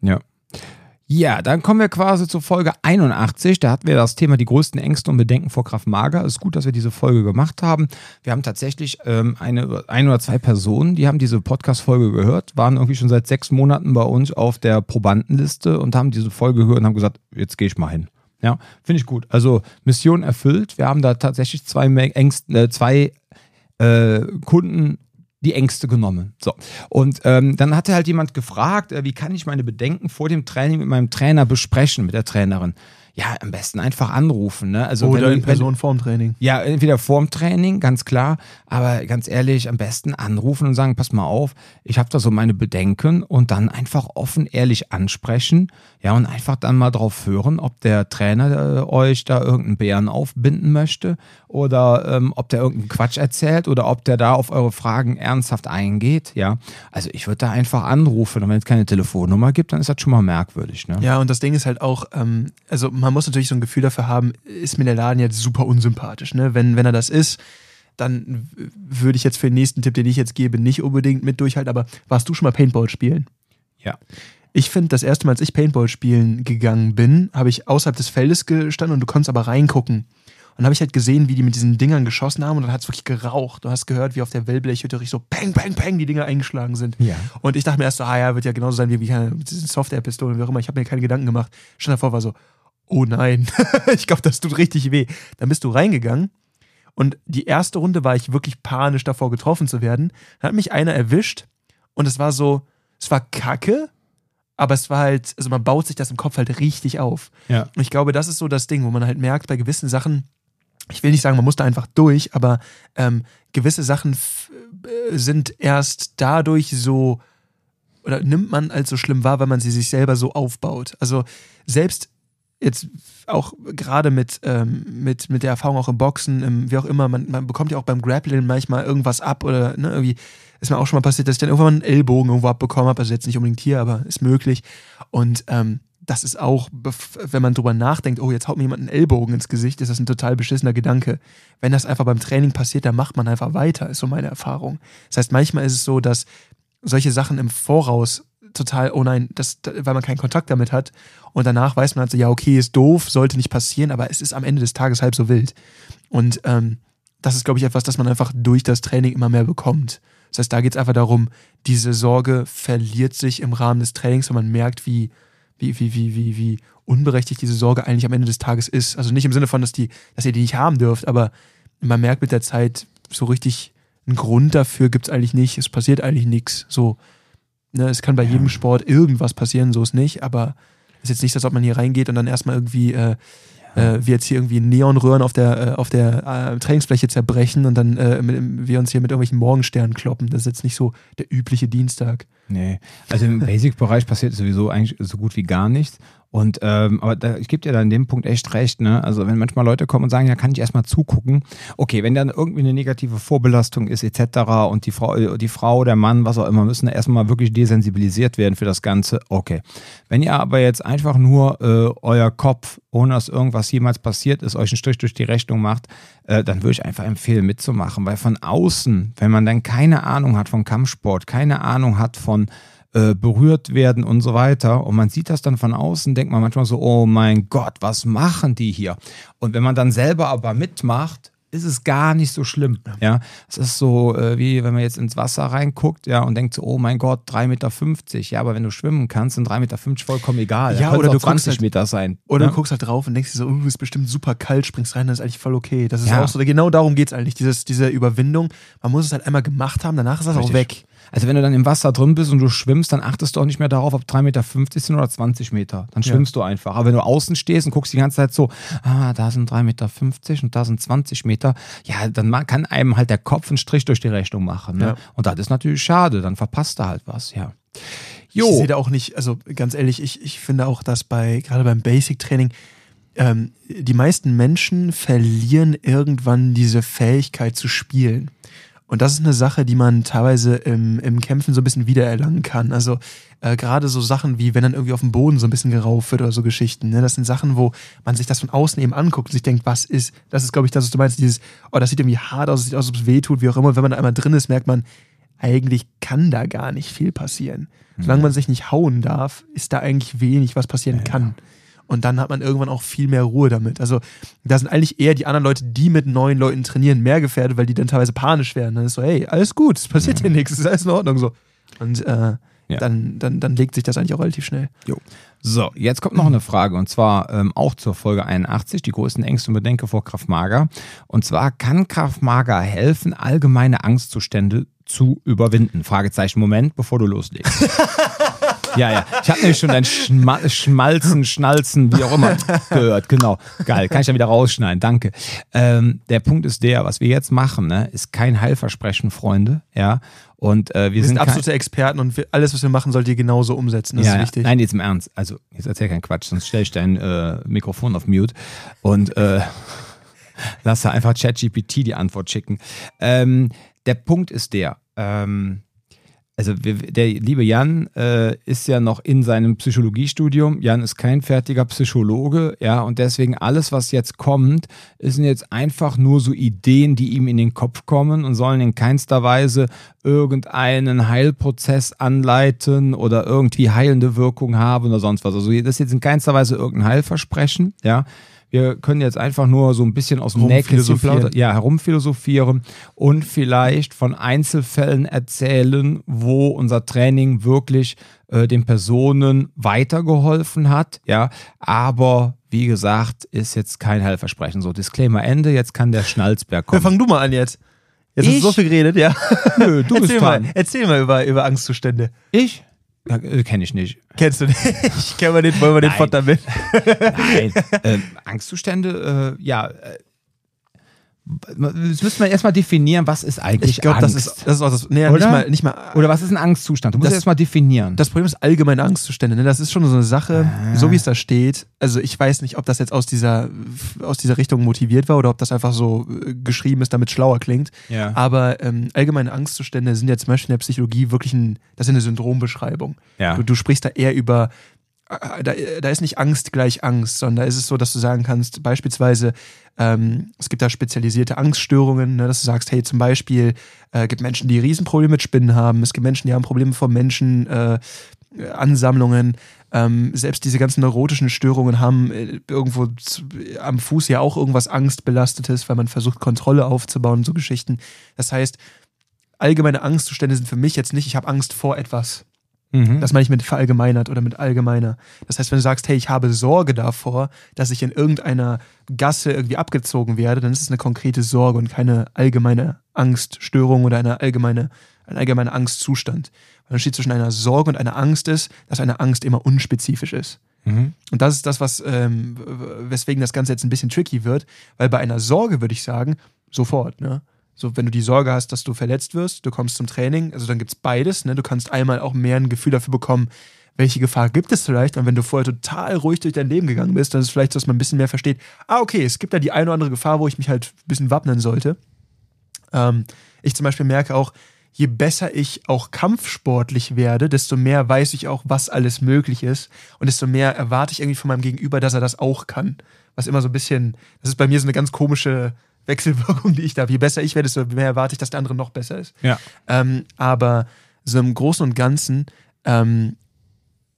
Ja. Ja, dann kommen wir quasi zur Folge 81. Da hatten wir das Thema die größten Ängste und Bedenken vor Kraft Mager. Es ist gut, dass wir diese Folge gemacht haben. Wir haben tatsächlich ähm, eine, ein oder zwei Personen, die haben diese Podcast-Folge gehört, waren irgendwie schon seit sechs Monaten bei uns auf der Probandenliste und haben diese Folge gehört und haben gesagt, jetzt gehe ich mal hin. Ja, finde ich gut. Also Mission erfüllt. Wir haben da tatsächlich zwei, Me- Ängst, äh, zwei äh, Kunden die Ängste genommen. So. Und ähm, dann hatte halt jemand gefragt, äh, wie kann ich meine Bedenken vor dem Training mit meinem Trainer besprechen, mit der Trainerin. ja, am besten einfach anrufen. Ne? Also Oder wenn, in Person vorm Training. ja, entweder vorm Training, ganz klar, aber ganz ehrlich, am besten anrufen und sagen, pass mal auf, ich habe da so meine Bedenken und dann einfach offen, ehrlich ansprechen, ja, und einfach dann mal drauf hören, ob der Trainer äh, euch da irgendeinen Bären aufbinden möchte oder ähm, ob der irgendeinen Quatsch erzählt oder ob der da auf eure Fragen ernsthaft eingeht, ja. Also ich würde da einfach anrufen und wenn es keine Telefonnummer gibt, dann ist das schon mal merkwürdig, ne? Ja, und das Ding ist halt auch, ähm, also man muss natürlich so ein Gefühl dafür haben, ist mir der Laden jetzt super unsympathisch. Ne? Wenn, wenn er das ist, dann würde ich jetzt für den nächsten Tipp, den ich jetzt gebe, nicht unbedingt mit durchhalten. Aber warst du schon mal Paintball spielen? Ja. Ich finde, das erste Mal, als ich Paintball spielen gegangen bin, habe ich außerhalb des Feldes gestanden und du konntest aber reingucken. Und habe ich halt gesehen, wie die mit diesen Dingern geschossen haben und dann hat es wirklich geraucht. Du hast gehört, wie auf der Wellblechhütte richtig so peng, peng, peng die Dinger eingeschlagen sind. Ja. Und ich dachte mir erst so, ah ja, wird ja genauso sein wie, wie keine diesen Software-Pistolen, wie auch immer. Ich habe mir keine Gedanken gemacht. Stand davor, war so, oh nein, [LAUGHS] ich glaube, das tut richtig weh. Dann bist du reingegangen und die erste Runde war ich wirklich panisch davor, getroffen zu werden. Dann hat mich einer erwischt und es war so, es war kacke, aber es war halt, also man baut sich das im Kopf halt richtig auf. Ja. Und ich glaube, das ist so das Ding, wo man halt merkt, bei gewissen Sachen, ich will nicht sagen, man muss da einfach durch, aber ähm, gewisse Sachen äh, sind erst dadurch so oder nimmt man als so schlimm wahr, weil man sie sich selber so aufbaut. Also selbst jetzt auch gerade mit, ähm, mit, mit der Erfahrung auch im Boxen, im, wie auch immer, man, man bekommt ja auch beim Grappling manchmal irgendwas ab oder ne, irgendwie ist mir auch schon mal passiert, dass ich dann irgendwann einen Ellbogen irgendwo abbekommen habe, also jetzt nicht unbedingt hier, aber ist möglich. Und ähm, das ist auch, wenn man drüber nachdenkt, oh, jetzt haut mir jemand einen Ellbogen ins Gesicht, ist das ein total beschissener Gedanke. Wenn das einfach beim Training passiert, dann macht man einfach weiter, ist so meine Erfahrung. Das heißt, manchmal ist es so, dass solche Sachen im Voraus total, oh nein, das, weil man keinen Kontakt damit hat. Und danach weiß man halt so, ja, okay, ist doof, sollte nicht passieren, aber es ist am Ende des Tages halb so wild. Und ähm, das ist, glaube ich, etwas, das man einfach durch das Training immer mehr bekommt. Das heißt, da geht es einfach darum, diese Sorge verliert sich im Rahmen des Trainings und man merkt, wie, wie, wie, wie, wie, wie unberechtigt diese Sorge eigentlich am Ende des Tages ist. Also nicht im Sinne von, dass, die, dass ihr die nicht haben dürft, aber man merkt mit der Zeit, so richtig einen Grund dafür gibt es eigentlich nicht. Es passiert eigentlich nichts. So, ne, es kann bei Ja. jedem Sport irgendwas passieren, so ist nicht, aber ist jetzt nicht, als ob man hier reingeht und dann erstmal irgendwie, äh, äh, wir jetzt hier irgendwie Neonröhren auf der, äh, auf der äh, Trainingsfläche zerbrechen und dann äh, mit, wir uns hier mit irgendwelchen Morgensternen kloppen. Das ist jetzt nicht so der übliche Dienstag. Nee, also im Basic-Bereich passiert sowieso eigentlich so gut wie gar nichts. Und ähm, aber da, ich gebe dir da in dem Punkt echt recht, ne? Also wenn manchmal Leute kommen und sagen, ja, kann ich erstmal zugucken. Okay, wenn dann irgendwie eine negative Vorbelastung ist, etc. und die Frau, äh, die Frau, der Mann, was auch immer, müssen erstmal wirklich desensibilisiert werden für das Ganze. Okay. Wenn ihr aber jetzt einfach nur äh, euer Kopf, ohne dass irgendwas jemals passiert ist, euch einen Strich durch die Rechnung macht, äh, dann würde ich einfach empfehlen, mitzumachen. Weil von außen, wenn man dann keine Ahnung hat von Kampfsport, keine Ahnung hat von äh, berührt werden und so weiter. Und man sieht das dann von außen, denkt man manchmal so, oh mein Gott, was machen die hier? Und wenn man dann selber aber mitmacht, ist es gar nicht so schlimm. Ja, es ist so, äh, wie wenn man jetzt ins Wasser reinguckt, ja, und denkt so, oh mein Gott, 3,50 Meter. Ja, aber wenn du schwimmen kannst, sind 3,50 Meter vollkommen egal. Ja, Da oder du auch 20 guckst halt- Meter sein. Oder ja? du guckst halt drauf und denkst dir so, uh, ist bestimmt super kalt, springst rein, das ist eigentlich voll okay. Das ist Ja. auch so, genau darum geht es eigentlich, dieses, diese Überwindung. Man muss es halt einmal gemacht haben, danach ist das auch weg. Also wenn du dann im Wasser drin bist und du schwimmst, dann achtest du auch nicht mehr darauf, ob 3,50 Meter sind oder 20 Meter. Dann Ja. schwimmst du einfach. Aber wenn du außen stehst und guckst die ganze Zeit so, ah, da sind 3,50 Meter und da sind 20 Meter, ja, dann kann einem halt der Kopf einen Strich durch die Rechnung machen. Ne? Ja. Und das ist natürlich schade, dann verpasst du halt was, ja. Ich sehe da auch nicht, also ganz ehrlich, ich, ich finde auch, dass bei, gerade beim Basic-Training, ähm, die meisten Menschen verlieren irgendwann diese Fähigkeit zu spielen. Und das ist eine Sache, die man teilweise im, im Kämpfen so ein bisschen wiedererlangen kann. Also äh, gerade so Sachen wie, wenn dann irgendwie auf dem Boden so ein bisschen gerauft wird oder so Geschichten. Ne? Das sind Sachen, wo man sich das von außen eben anguckt und sich denkt, was ist, das ist, glaube ich, das, was du meinst, dieses, oh, das sieht irgendwie hart aus, das sieht aus, als ob es weh tut, wie auch immer. Wenn man da einmal drin ist, merkt man, eigentlich kann da gar nicht viel passieren. Solange man sich nicht hauen darf, ist da eigentlich wenig, was passieren kann. Und dann hat man irgendwann auch viel mehr Ruhe damit. Also da sind eigentlich eher die anderen Leute, die mit neuen Leuten trainieren, mehr gefährdet, weil die dann teilweise panisch werden. Dann ist so, hey, alles gut, es passiert dir nichts, es ist alles in Ordnung so. Und äh, Ja. dann, dann, dann legt sich das eigentlich auch relativ schnell. So, jetzt kommt noch eine Frage und zwar ähm, auch zur Folge 81, die größten Ängste und Bedenken vor Kraftmager. Und zwar, kann Kraftmager helfen, allgemeine Angstzustände zu überwinden? Fragezeichen, Moment, bevor du loslegst. [LAUGHS] Ja, ja. Ich habe nämlich schon dein Schma Schmalzen, Schnalzen, wie auch immer gehört. Genau. Geil. Kann ich ja wieder rausschneiden. Danke. Ähm, der Punkt ist der, was wir jetzt machen, ne, ist kein Heilversprechen, Freunde. Ja. Und äh, wir, Wir sind sind absolute Experten und wir, alles, was wir machen, sollt ihr genauso umsetzen. Das ja, ist wichtig. Nein, jetzt im Ernst. Also, jetzt erzähl keinen Quatsch, sonst stelle ich dein äh, Mikrofon auf Mute und äh, lass da einfach ChatGPT die Antwort schicken. Ähm, der Punkt ist der, ähm, also wir, der liebe Jan äh, ist ja noch in seinem Psychologiestudium. Jan ist kein fertiger Psychologe, ja, und deswegen alles, was jetzt kommt, sind jetzt einfach nur so Ideen, die ihm in den Kopf kommen und sollen in keinster Weise irgendeinen Heilprozess anleiten oder irgendwie heilende Wirkung haben oder sonst was. Also das ist jetzt in keinster Weise irgendein Heilversprechen, ja. Wir können jetzt einfach nur so ein bisschen aus dem Nähkästchen plaudern, ja, herumphilosophieren und vielleicht von Einzelfällen erzählen, wo unser Training wirklich äh, den Personen weitergeholfen hat, ja, aber wie gesagt, ist jetzt kein Heilversprechen. So, Disclaimer Ende, jetzt kann der Schnalzberg Ja, kommen. fang du mal an jetzt. Jetzt hast Ich? du so viel geredet, ja. Nö, du [LAUGHS] bist erzähl, mal, dran. erzähl mal über, über Angstzustände. Ich? Ja, äh, Kenne ich nicht. Kennst du nicht? Ich kenn mal den, wollen wir den Nein. Font damit? Nein. [LAUGHS] ähm, Angstzustände, äh, ja. Das müssen wir erstmal definieren, was ist eigentlich Ich glaube, Angst? das ist, das ist auch das. Nee, Oder? nicht mal, nicht mal. Oder was ist ein Angstzustand? Du musst Das- erstmal definieren. Das Problem ist allgemeine Angstzustände. Ne? Das ist schon so eine Sache, Ah. so wie es da steht. Also ich weiß nicht, ob das jetzt aus dieser, aus dieser Richtung motiviert war oder ob das einfach so äh, geschrieben ist, damit schlauer klingt. ja. Aber ähm, allgemeine Angstzustände sind ja zum Beispiel in der Psychologie wirklich ein, das ist eine Syndrombeschreibung. ja. Du, du sprichst da eher über, da, da ist nicht Angst gleich Angst, sondern da ist es so, dass du sagen kannst, beispielsweise, ähm, es gibt da spezialisierte Angststörungen, ne, dass du sagst, hey, zum Beispiel, äh, gibt Menschen, die Riesenprobleme mit Spinnen haben, es gibt Menschen, die haben Probleme vor Menschen, äh, Ansammlungen, ähm, selbst diese ganzen neurotischen Störungen haben äh, irgendwo zu, am Fuß ja auch irgendwas Angstbelastetes, weil man versucht, Kontrolle aufzubauen, so Geschichten. Das heißt, allgemeine Angstzustände sind für mich jetzt nicht, ich habe Angst vor etwas. Mhm. Das meine ich mit verallgemeinert oder mit allgemeiner. Das heißt, wenn du sagst, hey, ich habe Sorge davor, dass ich in irgendeiner Gasse irgendwie abgezogen werde, dann ist es eine konkrete Sorge und keine allgemeine Angststörung oder eine allgemeine, ein allgemeiner Angstzustand. Weil der Unterschied zwischen einer Sorge und einer Angst ist, dass eine Angst immer unspezifisch ist. Mhm. Und das ist das, was, ähm, weswegen das Ganze jetzt ein bisschen tricky wird, weil bei einer Sorge würde ich sagen, sofort, ne? So, wenn du die Sorge hast, dass du verletzt wirst, du kommst zum Training, also dann gibt es beides, ne? Du kannst einmal auch mehr ein Gefühl dafür bekommen, welche Gefahr gibt es vielleicht. Und wenn du vorher total ruhig durch dein Leben gegangen bist, dann ist es vielleicht, so, dass man ein bisschen mehr versteht, ah, okay, es gibt da die eine oder andere Gefahr, wo ich mich halt ein bisschen wappnen sollte. Ähm, ich zum Beispiel merke auch, je besser ich auch kampfsportlich werde, desto mehr weiß ich auch, was alles möglich ist. Und desto mehr erwarte ich irgendwie von meinem Gegenüber, dass er das auch kann. Was immer so ein bisschen, das ist bei mir so eine ganz komische Wechselwirkung, die ich da. Je besser ich werde, desto mehr erwarte ich, dass der andere noch besser ist. Ja. Ähm, aber so im Großen und Ganzen, ähm,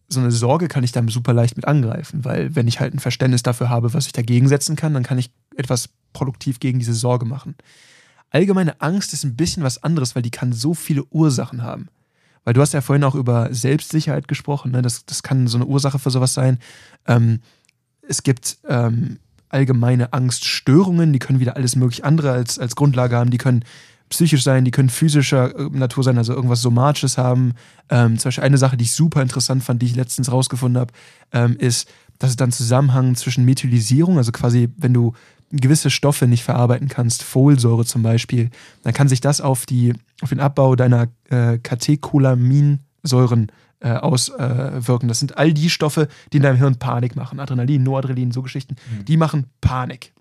so eine Sorge kann ich dann super leicht mit angreifen, weil wenn ich halt ein Verständnis dafür habe, was ich dagegen setzen kann, dann kann ich etwas produktiv gegen diese Sorge machen. Allgemeine Angst ist ein bisschen was anderes, weil die kann so viele Ursachen haben. Weil du hast ja vorhin auch über Selbstsicherheit gesprochen, ne? das, das kann so eine Ursache für sowas sein. Ähm, es gibt ähm, allgemeine Angststörungen, die können wieder alles mögliche andere als, als Grundlage haben, die können psychisch sein, die können physischer äh, Natur sein, also irgendwas Somatisches haben. Ähm, zum Beispiel eine Sache, die ich super interessant fand, die ich letztens rausgefunden habe, ähm, ist, dass es dann Zusammenhang zwischen Methylisierung, also quasi, wenn du gewisse Stoffe nicht verarbeiten kannst, Folsäure zum Beispiel, dann kann sich das auf, die, auf den Abbau deiner äh, Katecholaminsäuren äh, auswirken. Das sind all die Stoffe, die in deinem Hirn Panik machen. Adrenalin, Noradrenalin, so Geschichten, die machen Panik.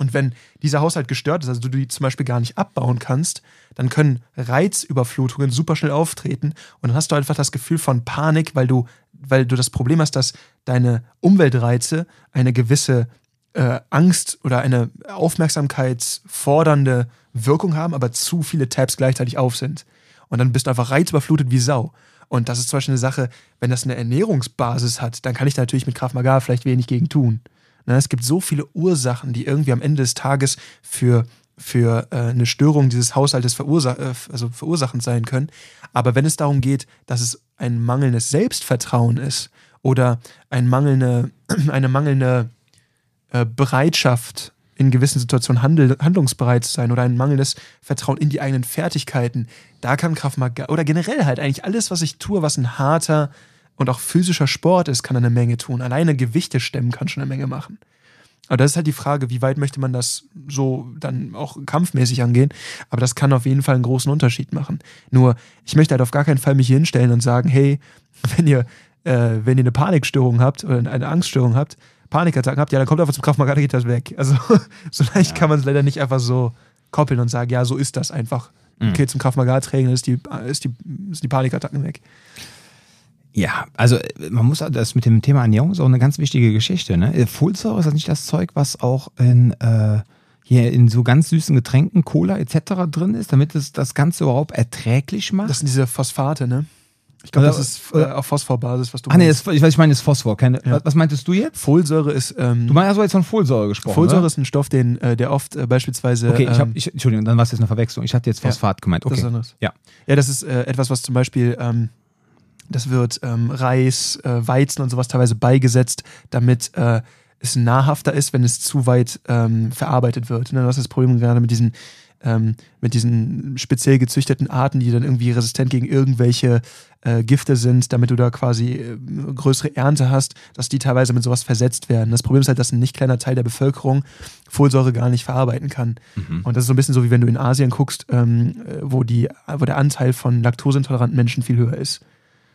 Und wenn dieser Haushalt gestört ist, also du die zum Beispiel gar nicht abbauen kannst, dann können Reizüberflutungen super schnell auftreten und dann hast du einfach das Gefühl von Panik, weil du, weil du das Problem hast, dass deine Umweltreize eine gewisse äh, Angst oder eine aufmerksamkeitsfordernde Wirkung haben, aber zu viele Tabs gleichzeitig auf sind. Und dann bist du einfach reizüberflutet wie Sau. Und das ist zum Beispiel eine Sache, wenn das eine Ernährungsbasis hat, dann kann ich da natürlich mit Krav Maga vielleicht wenig gegen tun. Ne, es gibt so viele Ursachen, die irgendwie am Ende des Tages für, für äh, eine Störung dieses Haushaltes verursa äh, also verursachend sein können. Aber wenn es darum geht, dass es ein mangelndes Selbstvertrauen ist oder ein mangelnde, [CLEARS THROAT] eine mangelnde äh, Bereitschaft, in gewissen Situationen handel, handlungsbereit zu sein oder ein mangelndes Vertrauen in die eigenen Fertigkeiten, da kann Kraft Maga oder generell halt eigentlich alles, was ich tue, was ein harter und auch physischer Sport ist, kann eine Menge tun. Alleine Gewichte stemmen kann schon eine Menge machen. Aber das ist halt die Frage, wie weit möchte man das so dann auch kampfmäßig angehen. Aber das kann auf jeden Fall einen großen Unterschied machen. Nur, ich möchte halt auf gar keinen Fall mich hier hinstellen und sagen, hey, [LAUGHS] wenn ihr, äh, wenn ihr eine Panikstörung habt oder eine Angststörung habt, Panikattacken habt, ja, dann kommt einfach zum Kraftmagar, geht das weg. Also [LAUGHS] so leicht ja. kann man es leider nicht einfach so koppeln und sagen, ja, so ist das einfach. Mhm. Okay, zum Kraftmagar-Training ist die, ist, die, ist die Panikattacken weg. Ja, also man muss das mit dem Thema Ernährung ist auch eine ganz wichtige Geschichte. Ne? Folsäure ist das nicht das Zeug, was auch in, äh, hier in so ganz süßen Getränken, Cola etc. drin ist, damit es das Ganze überhaupt erträglich macht? Das sind diese Phosphate, ne? Ich glaube, das ist äh, auf Phosphorbasis, was du ah, nee, das, ich, weiß, ich meine, das ist Phosphor. Keine, ja. Was meintest du jetzt? Folsäure ist. Ähm, du meinst, also jetzt von Folsäure gesprochen. Folsäure ist ein Stoff, den, äh, der oft äh, beispielsweise. Okay, ich hab, ähm, ich, Entschuldigung, dann war es jetzt eine Verwechslung. Ich hatte jetzt Phosphat gemeint. Okay. Das ist anderes. Ja. ja, das ist äh, etwas, was zum Beispiel. Ähm, das wird ähm, Reis, äh, Weizen und sowas teilweise beigesetzt, damit äh, es nahrhafter ist, wenn es zu weit ähm, verarbeitet wird. Ne? Das ist das Problem gerade mit diesen, ähm, mit diesen speziell gezüchteten Arten, die dann irgendwie resistent gegen irgendwelche äh, Gifte sind, damit du da quasi äh, größere Ernte hast, dass die teilweise mit sowas versetzt werden. Das Problem ist halt, dass ein nicht kleiner Teil der Bevölkerung Folsäure gar nicht verarbeiten kann. Mhm. Und das ist so ein bisschen so, wie wenn du in Asien guckst, ähm, wo, die, wo der Anteil von laktoseintoleranten Menschen viel höher ist.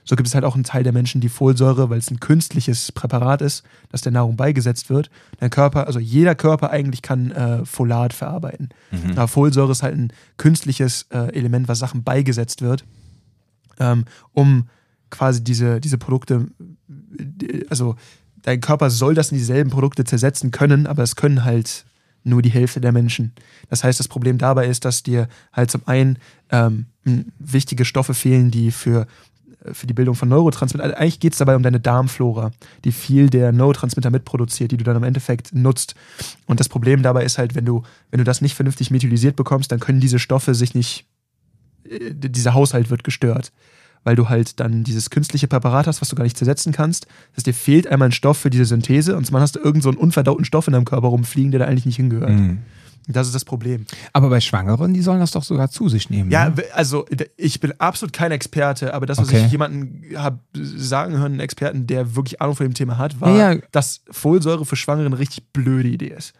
So gibt es halt auch einen Teil der Menschen, die Folsäure, weil es ein künstliches Präparat ist, das der Nahrung beigesetzt wird. Dein Körper, also jeder Körper eigentlich kann äh, Folat verarbeiten. Mhm. Aber Folsäure ist halt ein künstliches äh, Element, was Sachen beigesetzt wird, ähm, um quasi diese, diese Produkte, also dein Körper soll das in dieselben Produkte zersetzen können, aber es können halt nur die Hälfte der Menschen. Das heißt, das Problem dabei ist, dass dir halt zum einen ähm, wichtige Stoffe fehlen, die für für die Bildung von Neurotransmittern. Also eigentlich geht es dabei um deine Darmflora, die viel der Neurotransmitter mitproduziert, die du dann im Endeffekt nutzt. Und das Problem dabei ist halt, wenn du, wenn du das nicht vernünftig methylisiert bekommst, dann können diese Stoffe sich nicht, äh, dieser Haushalt wird gestört. Weil du halt dann dieses künstliche Präparat hast, was du gar nicht zersetzen kannst. Das heißt, dir fehlt einmal ein Stoff für diese Synthese und zwar hast du irgendeinen so unverdauten Stoff in deinem Körper rumfliegen, der da eigentlich nicht hingehört. Mhm. Das ist das Problem. Aber bei Schwangeren, die sollen das doch sogar zu sich nehmen. Ja, ne? also ich bin absolut kein Experte, aber das, was okay. ich jemanden habe sagen hören, einen Experten, der wirklich Ahnung von dem Thema hat, war, ja, ja. dass Folsäure für Schwangere eine richtig blöde Idee ist.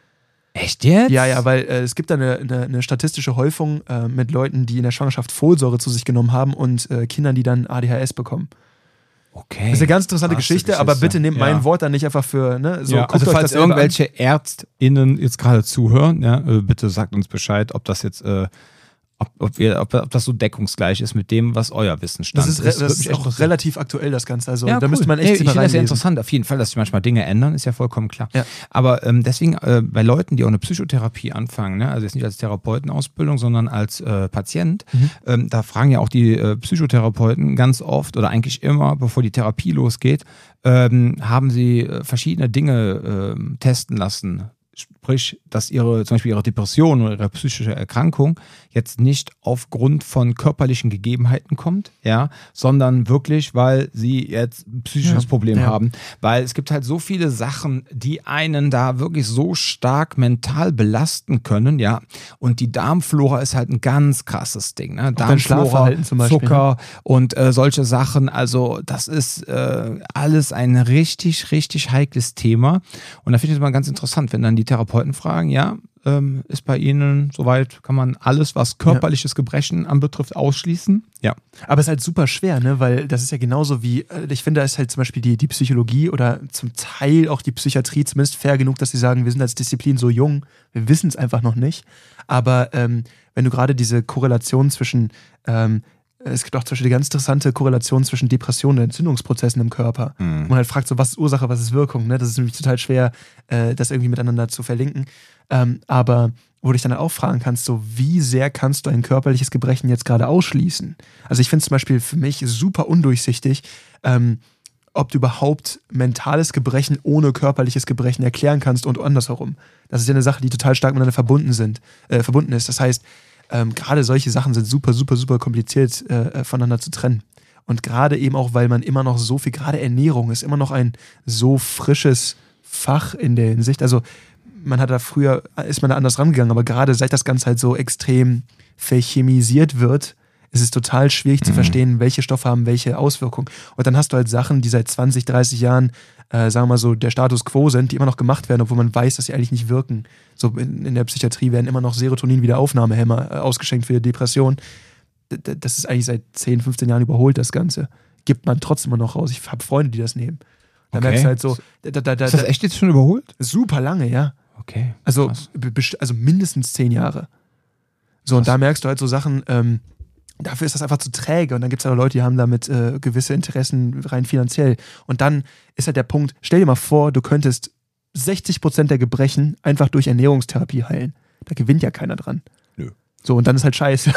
Echt jetzt? Ja, ja, weil äh, es gibt da eine, eine, eine statistische Häufung äh, mit Leuten, die in der Schwangerschaft Folsäure zu sich genommen haben und äh, Kindern, die dann ADHS bekommen. Okay. Das ist eine ganz interessante Geschichte, Geschichte, aber bitte nehmt ja. mein Wort dann nicht einfach für, ne, so, ja, also falls irgendwelche an. ÄrztInnen jetzt gerade zuhören, ja, äh, bitte sagt uns Bescheid, ob das jetzt äh, ob, ob, wir, ob, ob, das so deckungsgleich ist mit dem, was euer Wissensstand ist. Das ist, das ist auch relativ aktuell, das Ganze. Also ja, da cool. müsste man echt hey, Ich finde das ja interessant, auf jeden Fall, dass sich manchmal Dinge ändern, ist ja vollkommen klar. Ja. Aber ähm, deswegen, äh, bei Leuten, die auch eine Psychotherapie anfangen, ne, also jetzt nicht als Therapeutenausbildung, sondern als äh, Patient, mhm. ähm, da fragen ja auch die äh, Psychotherapeuten ganz oft oder eigentlich immer, bevor die Therapie losgeht, ähm, haben sie äh, verschiedene Dinge ähm, testen lassen Sprich, dass ihre, zum Beispiel ihre Depression oder ihre psychische Erkrankung jetzt nicht aufgrund von körperlichen Gegebenheiten kommt, ja, sondern wirklich, weil sie jetzt ein psychisches ja, Problem ja. haben. Weil es gibt halt so viele Sachen, die einen da wirklich so stark mental belasten können, ja. Und die Darmflora ist halt ein ganz krasses Ding, ne? Darmflora, Zucker und äh, solche Sachen. Also, das ist äh, alles ein richtig, richtig heikles Thema. Und da finde ich es mal ganz interessant, wenn dann die Therapeuten fragen, ja, ähm, ist bei Ihnen soweit, kann man alles, was körperliches Gebrechen anbetrifft, ausschließen. Ja. Aber es ist halt super schwer, ne? weil das ist ja genauso wie, äh, ich finde, da ist halt zum Beispiel die, die Psychologie oder zum Teil auch die Psychiatrie zumindest fair genug, dass sie sagen, wir sind als Disziplin so jung, wir wissen es einfach noch nicht. Aber ähm, wenn du gerade diese Korrelation zwischen ähm, es gibt auch zum Beispiel eine ganz interessante Korrelation zwischen Depressionen und Entzündungsprozessen im Körper. Mhm. Man halt fragt so, was ist Ursache, was ist Wirkung? Ne? Das ist nämlich total schwer, äh, das irgendwie miteinander zu verlinken. Ähm, aber wo du dich dann auch fragen kannst, so wie sehr kannst du ein körperliches Gebrechen jetzt gerade ausschließen? Also ich finde es zum Beispiel für mich super undurchsichtig, ähm, ob du überhaupt mentales Gebrechen ohne körperliches Gebrechen erklären kannst und andersherum. Das ist ja eine Sache, die total stark miteinander verbunden sind, äh, verbunden ist. Das heißt, ähm, gerade solche Sachen sind super, super, super kompliziert äh, voneinander zu trennen. Und gerade eben auch, weil man immer noch so viel, gerade Ernährung ist immer noch ein so frisches Fach in der Hinsicht. Also man hat da früher, ist man da anders rangegangen, aber gerade seit das Ganze halt so extrem verchemisiert wird, Es ist total schwierig zu Mhm. verstehen, welche Stoffe haben welche Auswirkungen. Und dann hast du halt Sachen, die seit 20, 30 Jahren, äh, sagen wir mal so, der Status quo sind, die immer noch gemacht werden, obwohl man weiß, dass sie eigentlich nicht wirken. So in, in der Psychiatrie werden immer noch Serotonin-Wiederaufnahmehämmer äh, ausgeschenkt für die Depression. D das ist eigentlich seit 10, 15 Jahren überholt, das Ganze. Gibt man trotzdem immer noch raus. Ich habe Freunde, die das nehmen. Da Okay. merkst du halt so, da, da, da, Ist das echt jetzt schon überholt? super lange, ja. Okay. Also, also mindestens zehn Jahre. So, und Krass. da merkst du halt so Sachen, ähm, dafür ist das einfach zu träge. Und dann gibt es halt Leute, die haben damit äh, gewisse Interessen rein finanziell. Und dann ist halt der Punkt, stell dir mal vor, du könntest 60% der Gebrechen einfach durch Ernährungstherapie heilen. Da gewinnt ja keiner dran. So, und dann ist halt scheiße.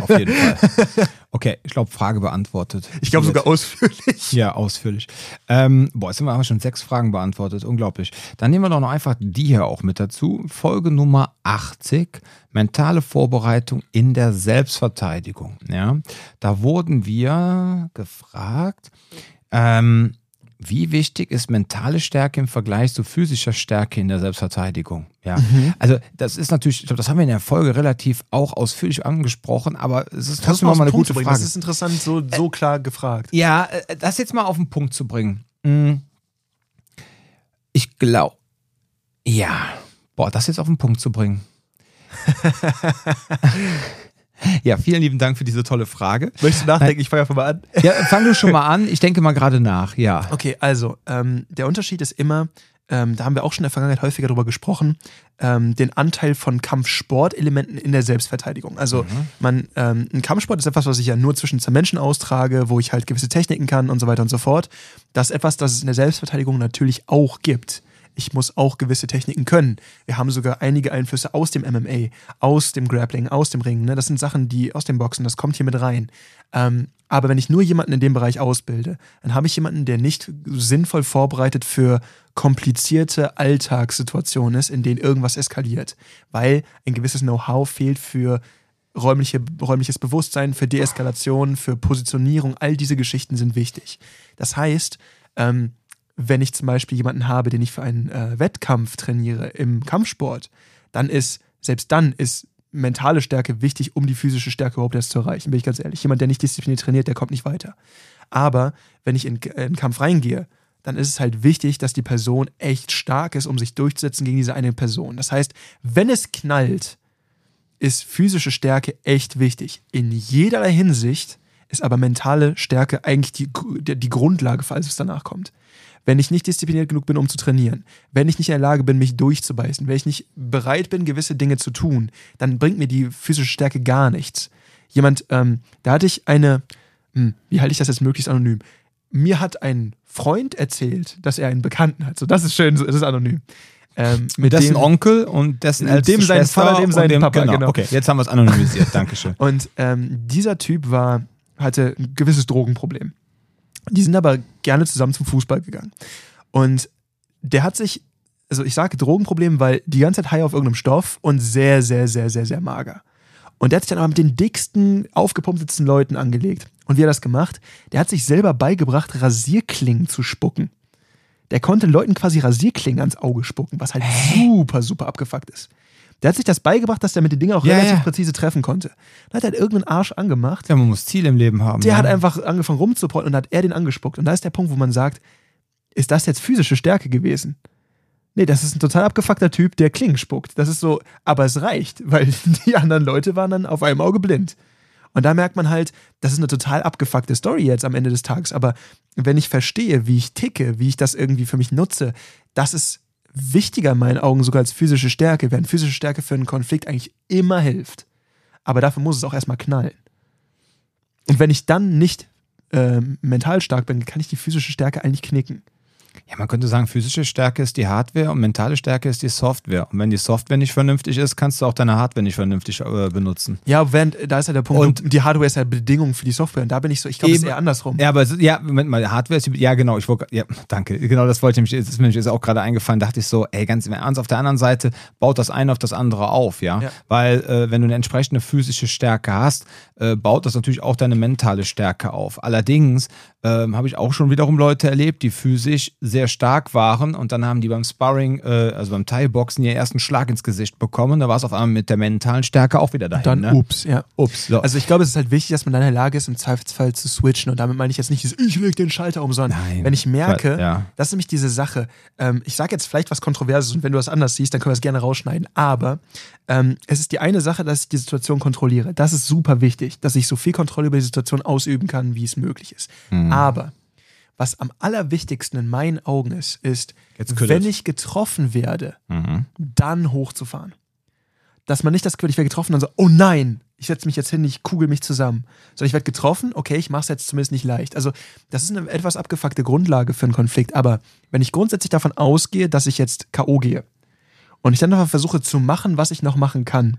Auf jeden Fall. [LAUGHS] Okay, ich glaube, Frage beantwortet. Ich glaube sogar ausführlich. Ja, ausführlich. Ähm, boah, jetzt haben wir aber schon sechs Fragen beantwortet. Unglaublich. Dann nehmen wir doch noch einfach die hier auch mit dazu. Folge Nummer 80. Mentale Vorbereitung in der Selbstverteidigung. Ja, da wurden wir gefragt, ähm, wie wichtig ist mentale Stärke im Vergleich zu physischer Stärke in der Selbstverteidigung? Ja, also das ist natürlich, ich glaube, das haben wir in der Folge relativ auch ausführlich angesprochen, aber es ist trotzdem mal noch mal eine Punkt gute. Frage. Das ist interessant, so, so klar gefragt. Ja, äh, das jetzt mal auf den Punkt zu bringen. Mm. Ich glaube, ja, boah, das jetzt auf den Punkt zu bringen. [LAUGHS] ja, vielen lieben Dank für diese tolle Frage. Möchtest du nachdenken? Ich fange einfach mal an. [LAUGHS] Ja, fang du schon mal an. Ich denke mal gerade nach. Ja. Okay, also ähm, der Unterschied ist immer, ähm, da haben wir auch schon in der Vergangenheit häufiger drüber gesprochen, ähm, den Anteil von Kampfsportelementen in der Selbstverteidigung. Also man, ähm, ein Kampfsport ist etwas, was ich ja nur zwischen zwei Menschen austrage, wo ich halt gewisse Techniken kann und so weiter und so fort. Das ist etwas, das es in der Selbstverteidigung natürlich auch gibt. Ich muss auch gewisse Techniken können. Wir haben sogar einige Einflüsse aus dem MMA, aus dem Grappling, aus dem Ringen. Ne? Das sind Sachen, die aus dem Boxen, das kommt hier mit rein. Ähm, aber wenn ich nur jemanden in dem Bereich ausbilde, dann habe ich jemanden, der nicht sinnvoll vorbereitet für komplizierte Alltagssituationen ist, in denen irgendwas eskaliert. Weil ein gewisses Know-how fehlt für räumliche, räumliches Bewusstsein, für Deeskalation, für Positionierung. All diese Geschichten sind wichtig. Das heißt, ähm, wenn ich zum Beispiel jemanden habe, den ich für einen äh, Wettkampf trainiere im Kampfsport, dann ist, selbst dann ist mentale Stärke wichtig, um die physische Stärke überhaupt erst zu erreichen, bin ich ganz ehrlich. Jemand, der nicht diszipliniert trainiert, der kommt nicht weiter. Aber wenn ich in, in einen Kampf reingehe, dann ist es halt wichtig, dass die Person echt stark ist, um sich durchzusetzen gegen diese eine Person. Das heißt, wenn es knallt, ist physische Stärke echt wichtig. In jederlei Hinsicht ist aber mentale Stärke eigentlich die, die, Grundlage für alles, was danach kommt. Wenn ich nicht diszipliniert genug bin, um zu trainieren, wenn ich nicht in der Lage bin, mich durchzubeißen, wenn ich nicht bereit bin, gewisse Dinge zu tun, dann bringt mir die physische Stärke gar nichts. Jemand, ähm, da hatte ich eine, hm, wie halte ich das jetzt möglichst anonym? Mir hat ein Freund erzählt, dass er einen Bekannten hat. So, das ist schön, das ist anonym. Ähm, Mit dessen dem- Onkel und dessen Mit dem seinen Schwester Vater, dem und seinen Papa, genau. genau. Okay, jetzt haben wir es anonymisiert. Dankeschön. Und ähm, dieser Typ war, hatte ein gewisses Drogenproblem. Die sind aber gerne zusammen zum Fußball gegangen. Und der hat sich, also ich sage Drogenproblem, weil die ganze Zeit high auf irgendeinem Stoff und sehr, sehr, sehr, sehr, sehr mager. Und der hat sich dann aber mit den dicksten, aufgepumptesten Leuten angelegt. Und wie hat er das gemacht? Der hat sich selber beigebracht, Rasierklingen zu spucken. Der konnte Leuten quasi Rasierklingen ans Auge spucken, was halt super, super abgefuckt ist. Der hat sich das beigebracht, dass er mit den Dingen auch Ja, relativ ja. präzise treffen konnte. Dann hat er halt irgendeinen Arsch angemacht. Ja, man muss Ziel im Leben haben. Der ja. hat einfach angefangen rumzuprollen und hat er den angespuckt. Und da ist der Punkt, wo man sagt, ist das jetzt physische Stärke gewesen? Nee, das ist ein total abgefuckter Typ, der Klingen spuckt. Das ist so, aber es reicht, weil [LAUGHS] die anderen Leute waren dann auf einem Auge blind. Und da merkt man halt, das ist eine total abgefuckte Story jetzt am Ende des Tages. Aber wenn ich verstehe, wie ich ticke, wie ich das irgendwie für mich nutze, das ist wichtiger in meinen Augen sogar als physische Stärke, während physische Stärke für einen Konflikt eigentlich immer hilft. Aber dafür muss es auch erstmal knallen. Und wenn ich dann nicht ähm, mental stark bin, kann ich die physische Stärke eigentlich knicken. Ja, man könnte sagen, physische Stärke ist die Hardware und mentale Stärke ist die Software. Und wenn die Software nicht vernünftig ist, kannst du auch deine Hardware nicht vernünftig äh, benutzen. Ja, während, da ist ja der Punkt, Und- die Hardware ist ja Bedingung für die Software. Und da bin ich so, ich glaube, es ist eher andersrum. Ja, aber ja, Moment mal, Hardware ist, die- ja genau, ich wollte, ja, danke, genau das wollte ich es ist mir jetzt auch gerade eingefallen, dachte ich so, ey, ganz im Ernst, auf der anderen Seite baut das eine auf das andere auf, ja, Ja. weil äh, wenn du eine entsprechende physische Stärke hast, äh, baut das natürlich auch deine mentale Stärke auf. Allerdings ähm, habe ich auch schon wiederum Leute erlebt, die physisch sehr stark waren und dann haben die beim Sparring, äh, also beim Thai-Boxen, ihren ersten Schlag ins Gesicht bekommen. Da war es auf einmal mit der mentalen Stärke auch wieder dahin. Dann ne? ups, ja. Ups. So. Also ich glaube, es ist halt wichtig, dass man dann in der Lage ist, im Zweifelsfall zu switchen. Und damit meine ich jetzt nicht, dieses, ich leg den Schalter um, sondern Nein. wenn ich merke, Ja. das ist nämlich diese Sache. Ähm, ich sage jetzt vielleicht was Kontroverses und wenn du das anders siehst, dann können wir es gerne rausschneiden. Aber ähm, es ist die eine Sache, dass ich die Situation kontrolliere. Das ist super wichtig, dass ich so viel Kontrolle über die Situation ausüben kann, wie es möglich ist. Mhm. Aber was am allerwichtigsten in meinen Augen ist, ist, wenn ich getroffen werde, Mhm. dann hochzufahren. Dass man nicht das Gefühl, hat, ich werde getroffen und so, oh nein, ich setze mich jetzt hin, ich kugel mich zusammen. Sondern ich werde getroffen, okay, ich mache es jetzt zumindest nicht leicht. Also das ist eine etwas abgefuckte Grundlage für einen Konflikt. Aber wenn ich grundsätzlich davon ausgehe, dass ich jetzt K.O. gehe und ich dann noch versuche zu machen, was ich noch machen kann,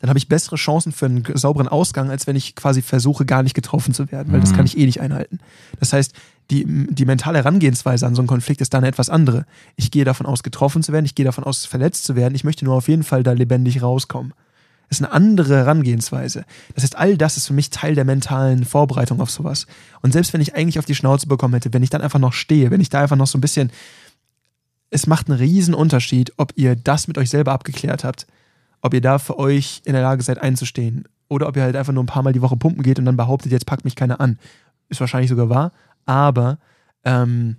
dann habe ich bessere Chancen für einen sauberen Ausgang, als wenn ich quasi versuche, gar nicht getroffen zu werden, weil das Mhm. kann ich eh nicht einhalten. Das heißt, die, die mentale Herangehensweise an so einen Konflikt ist dann eine etwas andere. Ich gehe davon aus, getroffen zu werden, ich gehe davon aus, verletzt zu werden, ich möchte nur auf jeden Fall da lebendig rauskommen. Das ist eine andere Herangehensweise. Das heißt, all das ist für mich Teil der mentalen Vorbereitung auf sowas. Und selbst wenn ich eigentlich auf die Schnauze bekommen hätte, wenn ich dann einfach noch stehe, wenn ich da einfach noch so ein bisschen. Es macht einen riesen Unterschied, ob ihr das mit euch selber abgeklärt habt, ob ihr da für euch in der Lage seid einzustehen oder ob ihr halt einfach nur ein paar Mal die Woche pumpen geht und dann behauptet, jetzt packt mich keiner an. Ist wahrscheinlich sogar wahr, aber ähm,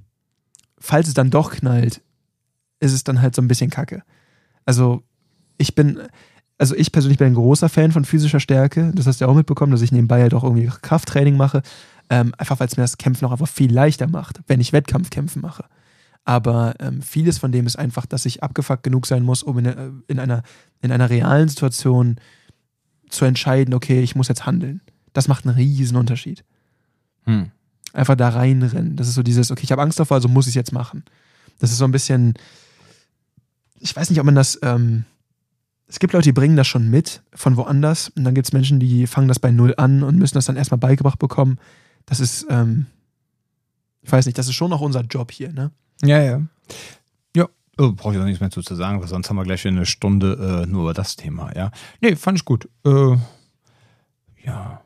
falls es dann doch knallt, ist es dann halt so ein bisschen kacke. Also ich bin, also ich persönlich bin ein großer Fan von physischer Stärke. Das hast du ja auch mitbekommen, dass ich nebenbei halt auch irgendwie Krafttraining mache. Ähm, einfach weil es mir das Kämpfen auch einfach viel leichter macht, wenn ich Wettkampfkämpfen mache. Aber ähm, vieles von dem ist einfach, dass ich abgefuckt genug sein muss, um in, äh, in, einer, in einer realen Situation zu entscheiden, okay, ich muss jetzt handeln. Das macht einen riesen Unterschied. Hm. Einfach da reinrennen. Das ist so dieses, okay, ich habe Angst davor, also muss ich es jetzt machen. Das ist so ein bisschen, ich weiß nicht, ob man das, ähm, es gibt Leute, die bringen das schon mit von woanders und dann gibt es Menschen, die fangen das bei Null an und müssen das dann erstmal beigebracht bekommen. Das ist, ähm, ich weiß nicht, das ist schon auch unser Job hier, ne? Ja, ja. Ja, oh, brauche ich auch nichts mehr zu zu sagen, weil sonst haben wir gleich wieder eine Stunde äh, nur über das Thema, ja. Nee, fand ich gut. Äh, ja.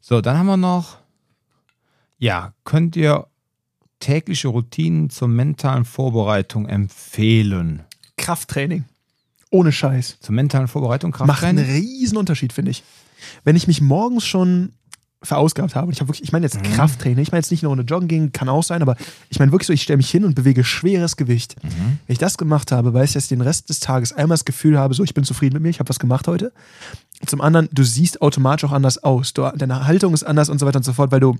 So, dann haben wir noch. Ja, könnt ihr tägliche Routinen zur mentalen Vorbereitung empfehlen? Krafttraining. Ohne Scheiß. Zur mentalen Vorbereitung Macht einen Krafttraining? riesen Unterschied, finde ich. Wenn ich mich morgens schon verausgabt habe, und ich habe wirklich, ich meine jetzt Mhm. Krafttraining, ich meine jetzt nicht nur eine Joggen gehen, kann auch sein, aber ich meine wirklich so, ich stelle mich hin und bewege schweres Gewicht. Mhm. Wenn ich das gemacht habe, weiß ich, dass ich den Rest des Tages einmal das Gefühl habe, so, ich bin zufrieden mit mir, ich habe was gemacht heute. Zum anderen, du siehst automatisch auch anders aus. Du, deine Haltung ist anders und so weiter und so fort, weil du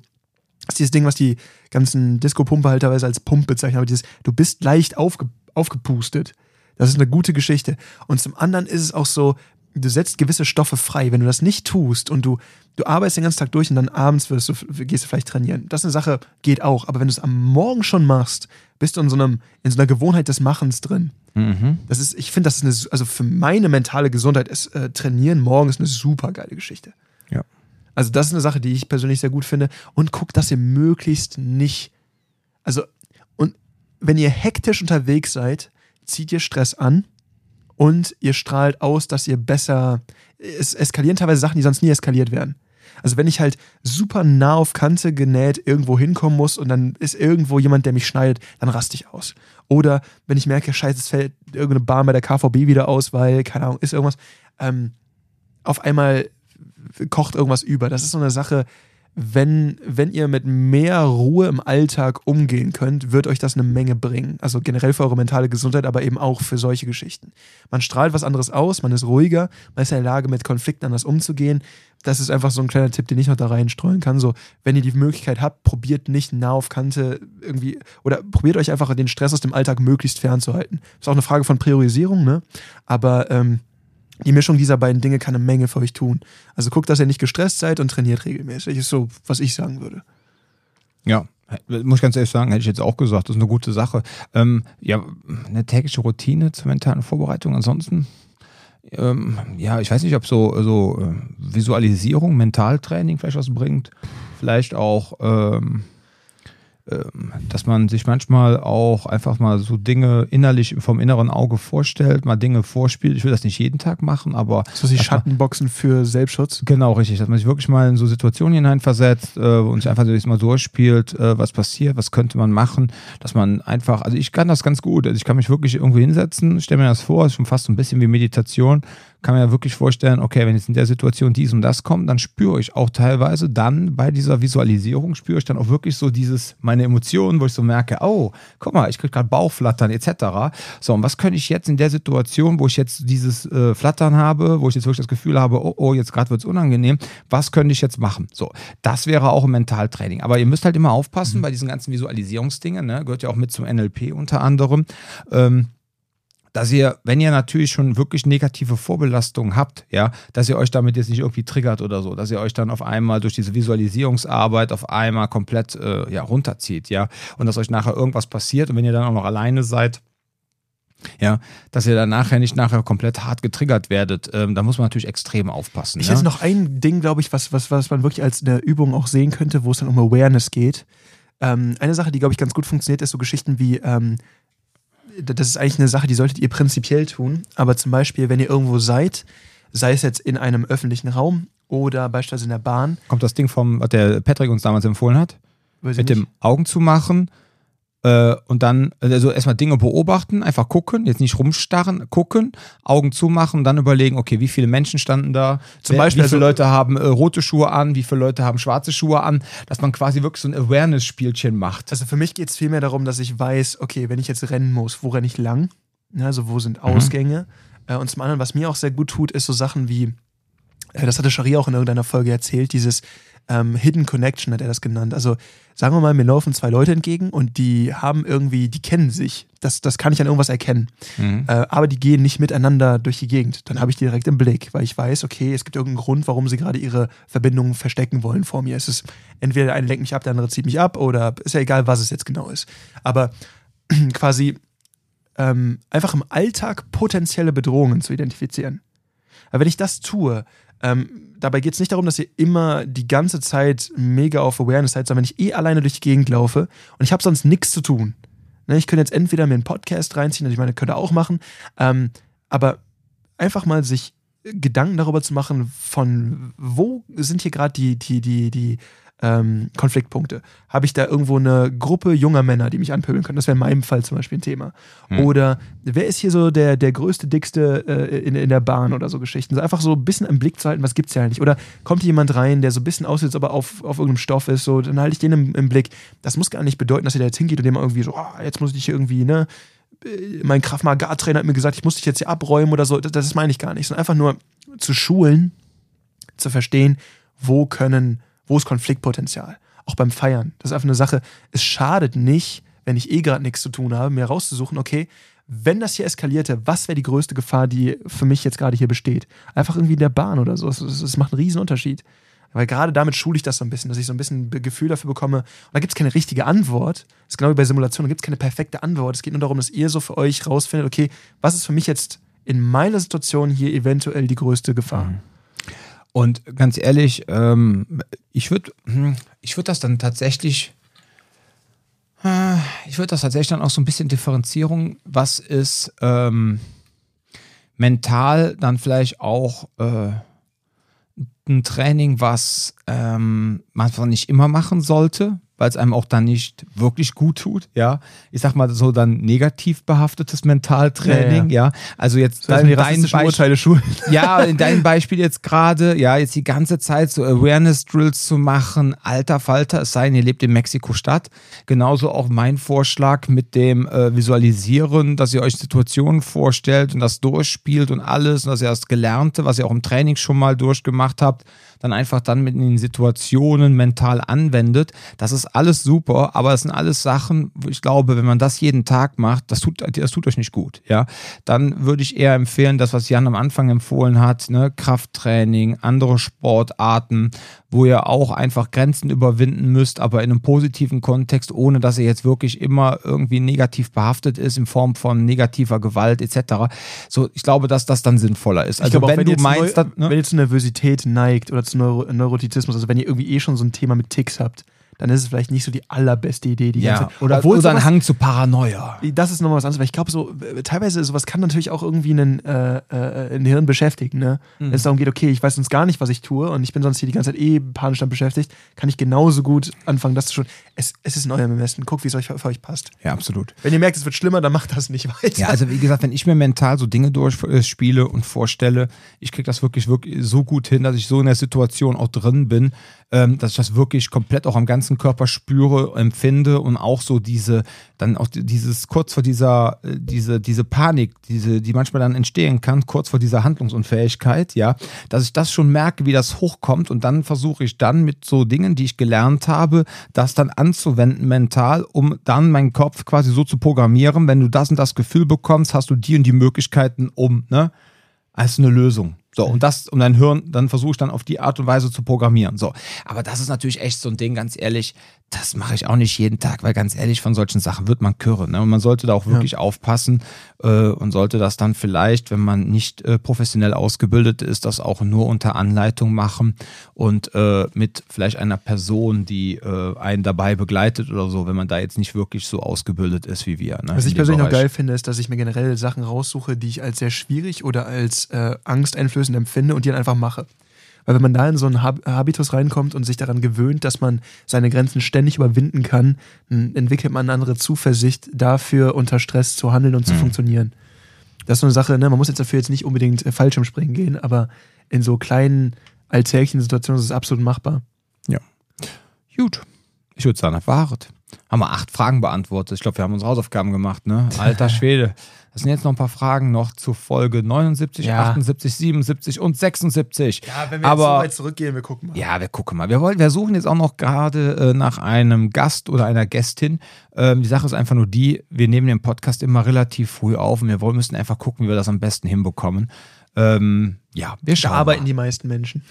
das ist dieses Ding, was die ganzen Disco-Pumpe halt teilweise als Pump bezeichnen, aber dieses, du bist leicht aufge, aufgepustet. Das ist eine gute Geschichte. Und zum anderen ist es auch so, du setzt gewisse Stoffe frei. Wenn du das nicht tust und du, du arbeitest den ganzen Tag durch und dann abends wirst du, gehst du vielleicht trainieren. Das ist eine Sache, geht auch. Aber wenn du es am Morgen schon machst, bist du in so, einem, in so einer Gewohnheit des Machens drin. Mhm. Das ist, ich finde, das ist eine, also für meine mentale Gesundheit ist äh, Trainieren morgens eine super geile Geschichte. Ja. Also das ist eine Sache, die ich persönlich sehr gut finde. Und guckt, dass ihr möglichst nicht, also und wenn ihr hektisch unterwegs seid, zieht ihr Stress an und ihr strahlt aus, dass ihr besser, es eskalieren teilweise Sachen, die sonst nie eskaliert werden. Also wenn ich halt super nah auf Kante genäht irgendwo hinkommen muss und dann ist irgendwo jemand, der mich schneidet, dann raste ich aus. Oder wenn ich merke, scheiße, es fällt irgendeine Bahn bei der KVB wieder aus, weil, keine Ahnung, ist irgendwas, ähm, auf einmal kocht irgendwas über. Das ist so eine Sache, wenn, wenn ihr mit mehr Ruhe im Alltag umgehen könnt, wird euch das eine Menge bringen. Also generell für eure mentale Gesundheit, aber eben auch für solche Geschichten. Man strahlt was anderes aus, man ist ruhiger, man ist in der Lage, mit Konflikten anders umzugehen. Das ist einfach so ein kleiner Tipp, den ich noch da reinstreuen kann. So, wenn ihr die Möglichkeit habt, probiert nicht nah auf Kante irgendwie oder probiert euch einfach den Stress aus dem Alltag möglichst fernzuhalten. Ist auch eine Frage von Priorisierung, ne? Aber ähm, die Mischung dieser beiden Dinge kann eine Menge für euch tun. Also guckt, dass ihr nicht gestresst seid und trainiert regelmäßig. Ist so, was ich sagen würde. Ja, muss ich ganz ehrlich sagen, hätte ich jetzt auch gesagt, das ist eine gute Sache. Ähm, ja, eine tägliche Routine zur mentalen Vorbereitung. Ansonsten, ähm, ja, ich weiß nicht, ob so, so äh, Visualisierung, Mentaltraining vielleicht was bringt. Vielleicht auch ähm, dass man sich manchmal auch einfach mal so Dinge innerlich vom inneren Auge vorstellt, mal Dinge vorspielt. Ich will das nicht jeden Tag machen, aber. So die Schattenboxen für Selbstschutz? Genau, richtig. Dass man sich wirklich mal in so Situationen hineinversetzt äh, und sich einfach so mal durchspielt, äh, was passiert, was könnte man machen, dass man einfach, also ich kann das ganz gut. Also ich kann mich wirklich irgendwo hinsetzen, stelle mir das vor, ist schon fast so ein bisschen wie Meditation kann mir ja wirklich vorstellen, okay, wenn jetzt in der Situation dies und das kommt, dann spüre ich auch teilweise dann bei dieser Visualisierung, spüre ich dann auch wirklich so dieses, meine Emotionen, wo ich so merke, oh, guck mal, ich kriege gerade Bauchflattern etc. So, und was könnte ich jetzt in der Situation, wo ich jetzt dieses äh, Flattern habe, wo ich jetzt wirklich das Gefühl habe, oh, oh jetzt gerade wird es unangenehm, was könnte ich jetzt machen? So, das wäre auch ein Mentaltraining. Aber ihr müsst halt immer aufpassen mhm. bei diesen ganzen Visualisierungsdingen, ne? gehört ja auch mit zum NLP unter anderem. Ähm, dass ihr, wenn ihr natürlich schon wirklich negative Vorbelastungen habt, ja, dass ihr euch damit jetzt nicht irgendwie triggert oder so, dass ihr euch dann auf einmal durch diese Visualisierungsarbeit auf einmal komplett äh, ja, runterzieht, ja, und dass euch nachher irgendwas passiert und wenn ihr dann auch noch alleine seid, ja, dass ihr dann nachher nicht nachher komplett hart getriggert werdet. Ähm, da muss man natürlich extrem aufpassen. Ich ja? hätte noch ein Ding, glaube ich, was, was, was man wirklich als eine Übung auch sehen könnte, wo es dann um Awareness geht. Ähm, eine Sache, die, glaube ich, ganz gut funktioniert, ist so Geschichten wie ähm, das ist eigentlich eine Sache, die solltet ihr prinzipiell tun. Aber zum Beispiel, wenn ihr irgendwo seid, sei es jetzt in einem öffentlichen Raum oder beispielsweise in der Bahn. Kommt das Ding vom, was der Patrick uns damals empfohlen hat? Mit nicht? dem Augen zu machen äh, und dann, also erstmal Dinge beobachten, einfach gucken, jetzt nicht rumstarren, gucken, Augen zumachen, dann überlegen, okay, wie viele Menschen standen da, zum Wer, Beispiel, wie viele also, Leute haben äh, rote Schuhe an, wie viele Leute haben schwarze Schuhe an, dass man quasi wirklich so ein Awareness-Spielchen macht. Also für mich geht es vielmehr darum, dass ich weiß, okay, wenn ich jetzt rennen muss, wo renne ich lang? Also wo sind mhm. Ausgänge? Mhm. Äh, und zum anderen, was mir auch sehr gut tut, ist so Sachen wie, äh, das hatte Shari auch in irgendeiner Folge erzählt, dieses ähm, Hidden Connection hat er das genannt. Also sagen wir mal, mir laufen zwei Leute entgegen und die haben irgendwie, die kennen sich. Das, das kann ich an irgendwas erkennen. Mhm. Äh, aber die gehen nicht miteinander durch die Gegend. Dann habe ich die direkt im Blick, weil ich weiß, okay, es gibt irgendeinen Grund, warum sie gerade ihre Verbindungen verstecken wollen vor mir. Es ist entweder der eine lenkt mich ab, der andere zieht mich ab oder ist ja egal, was es jetzt genau ist. Aber [CLEARS THROAT] quasi ähm, einfach im Alltag potenzielle Bedrohungen zu identifizieren. Aber wenn ich das tue, ähm, dabei geht es nicht darum, dass ihr immer die ganze Zeit mega auf Awareness seid, sondern wenn ich eh alleine durch die Gegend laufe und ich habe sonst nichts zu tun. Ne, ich könnte jetzt entweder mir einen Podcast reinziehen, also ich meine, könnte auch machen, ähm, aber einfach mal sich Gedanken darüber zu machen, von wo sind hier gerade die, die, die, die ähm, Konfliktpunkte? Habe ich da irgendwo eine Gruppe junger Männer, die mich anpöbeln können? Das wäre in meinem Fall zum Beispiel ein Thema. Hm. Oder wer ist hier so der, der größte, dickste äh, in, in der Bahn oder so Geschichten? So einfach so ein bisschen im Blick zu halten, was gibt es ja eigentlich? Oder kommt hier jemand rein, der so ein bisschen aussieht, als ob er auf, auf irgendeinem Stoff ist, so, dann halte ich den im, im, Blick. Das muss gar nicht bedeuten, dass ihr da jetzt hingeht und dem irgendwie so, oh, jetzt muss ich hier irgendwie, ne? Äh, mein Kraft Trainer hat mir gesagt, ich muss dich jetzt hier abräumen oder so. Das, das meine ich gar nicht. Sondern einfach nur zu schulen, zu verstehen, wo können wo ist Konfliktpotenzial? Auch beim Feiern. Das ist einfach eine Sache. Es schadet nicht, wenn ich eh gerade nichts zu tun habe, mir rauszusuchen, okay, wenn das hier eskalierte, was wäre die größte Gefahr, die für mich jetzt gerade hier besteht? Einfach irgendwie in der Bahn oder so. Es macht einen riesen Unterschied. Weil gerade damit schule ich das so ein bisschen, dass ich so ein bisschen ein Gefühl dafür bekomme. Und da gibt es keine richtige Antwort. Das ist genau wie bei Simulationen, da gibt es keine perfekte Antwort. Es geht nur darum, dass ihr so für euch rausfindet, okay, was ist für mich jetzt in meiner Situation hier eventuell die größte Gefahr? Mhm. Und ganz ehrlich, ähm, ich würde hm, ich würd das dann tatsächlich, äh, ich würde das tatsächlich dann auch so ein bisschen Differenzierung, was ist ähm, mental dann vielleicht auch äh, ein Training, was ähm, man nicht immer machen sollte, weil es einem auch dann nicht wirklich gut tut, ja. Ich sag mal so dann negativ behaftetes Mentaltraining, ja. ja. ja. Also jetzt das dein, dein Beispiel, Schulen. [LAUGHS] Ja, in deinem Beispiel jetzt gerade, ja, jetzt die ganze Zeit so Awareness Drills zu machen, alter Falter, es sei denn, ihr lebt in Mexiko-Stadt. Genauso auch mein Vorschlag mit dem äh, Visualisieren, dass ihr euch Situationen vorstellt und das durchspielt und alles und dass ihr das Gelernte, was ihr auch im Training schon mal durchgemacht habt, dann einfach dann mit den Situationen mental anwendet. Das ist alles super, aber es sind alles Sachen, wo ich glaube, wenn man das jeden Tag macht, das tut, das tut euch nicht gut. Ja, dann würde ich eher empfehlen, das, was Jan am Anfang empfohlen hat, ne, Krafttraining, andere Sportarten, wo ihr auch einfach Grenzen überwinden müsst, aber in einem positiven Kontext, ohne dass ihr jetzt wirklich immer irgendwie negativ behaftet ist in Form von negativer Gewalt etc. So, ich glaube, dass das dann sinnvoller ist. Also glaube, wenn, wenn, du meinst, Neu dass, ne? wenn ihr zu Nervosität neigt oder Neurotizismus, also wenn ihr irgendwie eh schon so ein Thema mit Ticks habt, dann ist es vielleicht nicht so die allerbeste Idee. Die Ja, ganze Zeit. oder, Obwohl oder ein sowas- Hang zu Paranoia. das ist nochmal was anderes, weil ich glaube, so äh, teilweise sowas kann natürlich auch irgendwie einen, äh, äh, ein Hirn beschäftigen. Ne? Mhm. Wenn es darum geht, okay, ich weiß sonst gar nicht, was ich tue und ich bin sonst hier die ganze Zeit eh panisch damit beschäftigt, kann ich genauso gut anfangen, das zu schon. Es, es ist in eurem Ermessen. Guckt, wie es euch für euch passt. Ja, absolut. Wenn ihr merkt, es wird schlimmer, dann macht das nicht weiter. Ja, also wie gesagt, wenn ich mir mental so Dinge durchspiele und vorstelle, ich kriege das wirklich, wirklich so gut hin, dass ich so in der Situation auch drin bin, ähm, dass ich das wirklich komplett auch am ganzen Körper spüre, empfinde und auch so diese, dann auch die- dieses kurz vor dieser, äh, diese, diese Panik, diese, die manchmal dann entstehen kann, kurz vor dieser Handlungsunfähigkeit, ja, dass ich das schon merke, wie das hochkommt und dann versuche ich dann mit so Dingen, die ich gelernt habe, das dann anzuwenden mental, um dann meinen Kopf quasi so zu programmieren, wenn du das und das Gefühl bekommst, hast du die und die Möglichkeiten, um, ne, als eine Lösung. So, und das, um dein Hirn, dann versuche ich dann auf die Art und Weise zu programmieren. So. Aber das ist natürlich echt so ein Ding, ganz ehrlich, das mache ich auch nicht jeden Tag, weil ganz ehrlich, von solchen Sachen wird man kürre. Ne? Und man sollte da auch wirklich aufpassen äh, und sollte das dann vielleicht, wenn man nicht äh, professionell ausgebildet ist, das auch nur unter Anleitung machen und äh, mit vielleicht einer Person, die äh, einen dabei begleitet oder so, wenn man da jetzt nicht wirklich so ausgebildet ist wie wir. Ne? Was ich persönlich noch Bereich. geil finde, ist, dass ich mir generell Sachen raussuche, die ich als sehr schwierig oder als äh, angsteinflößend empfinde und die dann einfach mache. Weil wenn man da in so einen Hab Habitus reinkommt und sich daran gewöhnt, dass man seine Grenzen ständig überwinden kann, entwickelt man eine andere Zuversicht dafür, unter Stress zu handeln und zu funktionieren. Das ist so eine Sache, ne? man muss jetzt dafür jetzt nicht unbedingt äh, Fallschirmspringen gehen, aber in so kleinen alltäglichen Situationen ist es absolut machbar. Gut. Ich würde sagen, war's. Haben wir acht Fragen beantwortet. Ich glaube, wir haben unsere Hausaufgaben gemacht, ne? Alter [LAUGHS] Schwede. Das sind jetzt noch ein paar Fragen noch zu Folge 79, Ja. 78, 77 und 76. Ja, wenn wir jetzt so Aber weit zurückgehen, wir gucken mal. Ja, wir gucken mal. Wir, wollen, wir suchen jetzt auch noch gerade äh, nach einem Gast oder einer Gästin. Ähm, die Sache ist einfach nur die, wir nehmen den Podcast immer relativ früh auf und wir wollen, müssen einfach gucken, wie wir das am besten hinbekommen. Ähm, ja, wir Da schauen arbeiten mal. die meisten Menschen.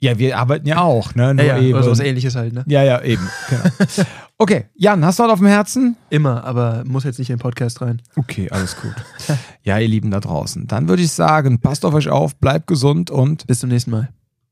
Ja, wir arbeiten ja auch, ne? Nur Ja, ja, eben. oder sowas ähnliches halt, ne? ja, ja, eben. Genau. [LAUGHS] Okay, Jan, hast du was auf dem Herzen? Immer, aber muss jetzt nicht in den Podcast rein. Okay, alles gut. ja, ihr Lieben da draußen. Dann würde ich sagen, passt auf euch auf, bleibt gesund und Bis zum nächsten Mal.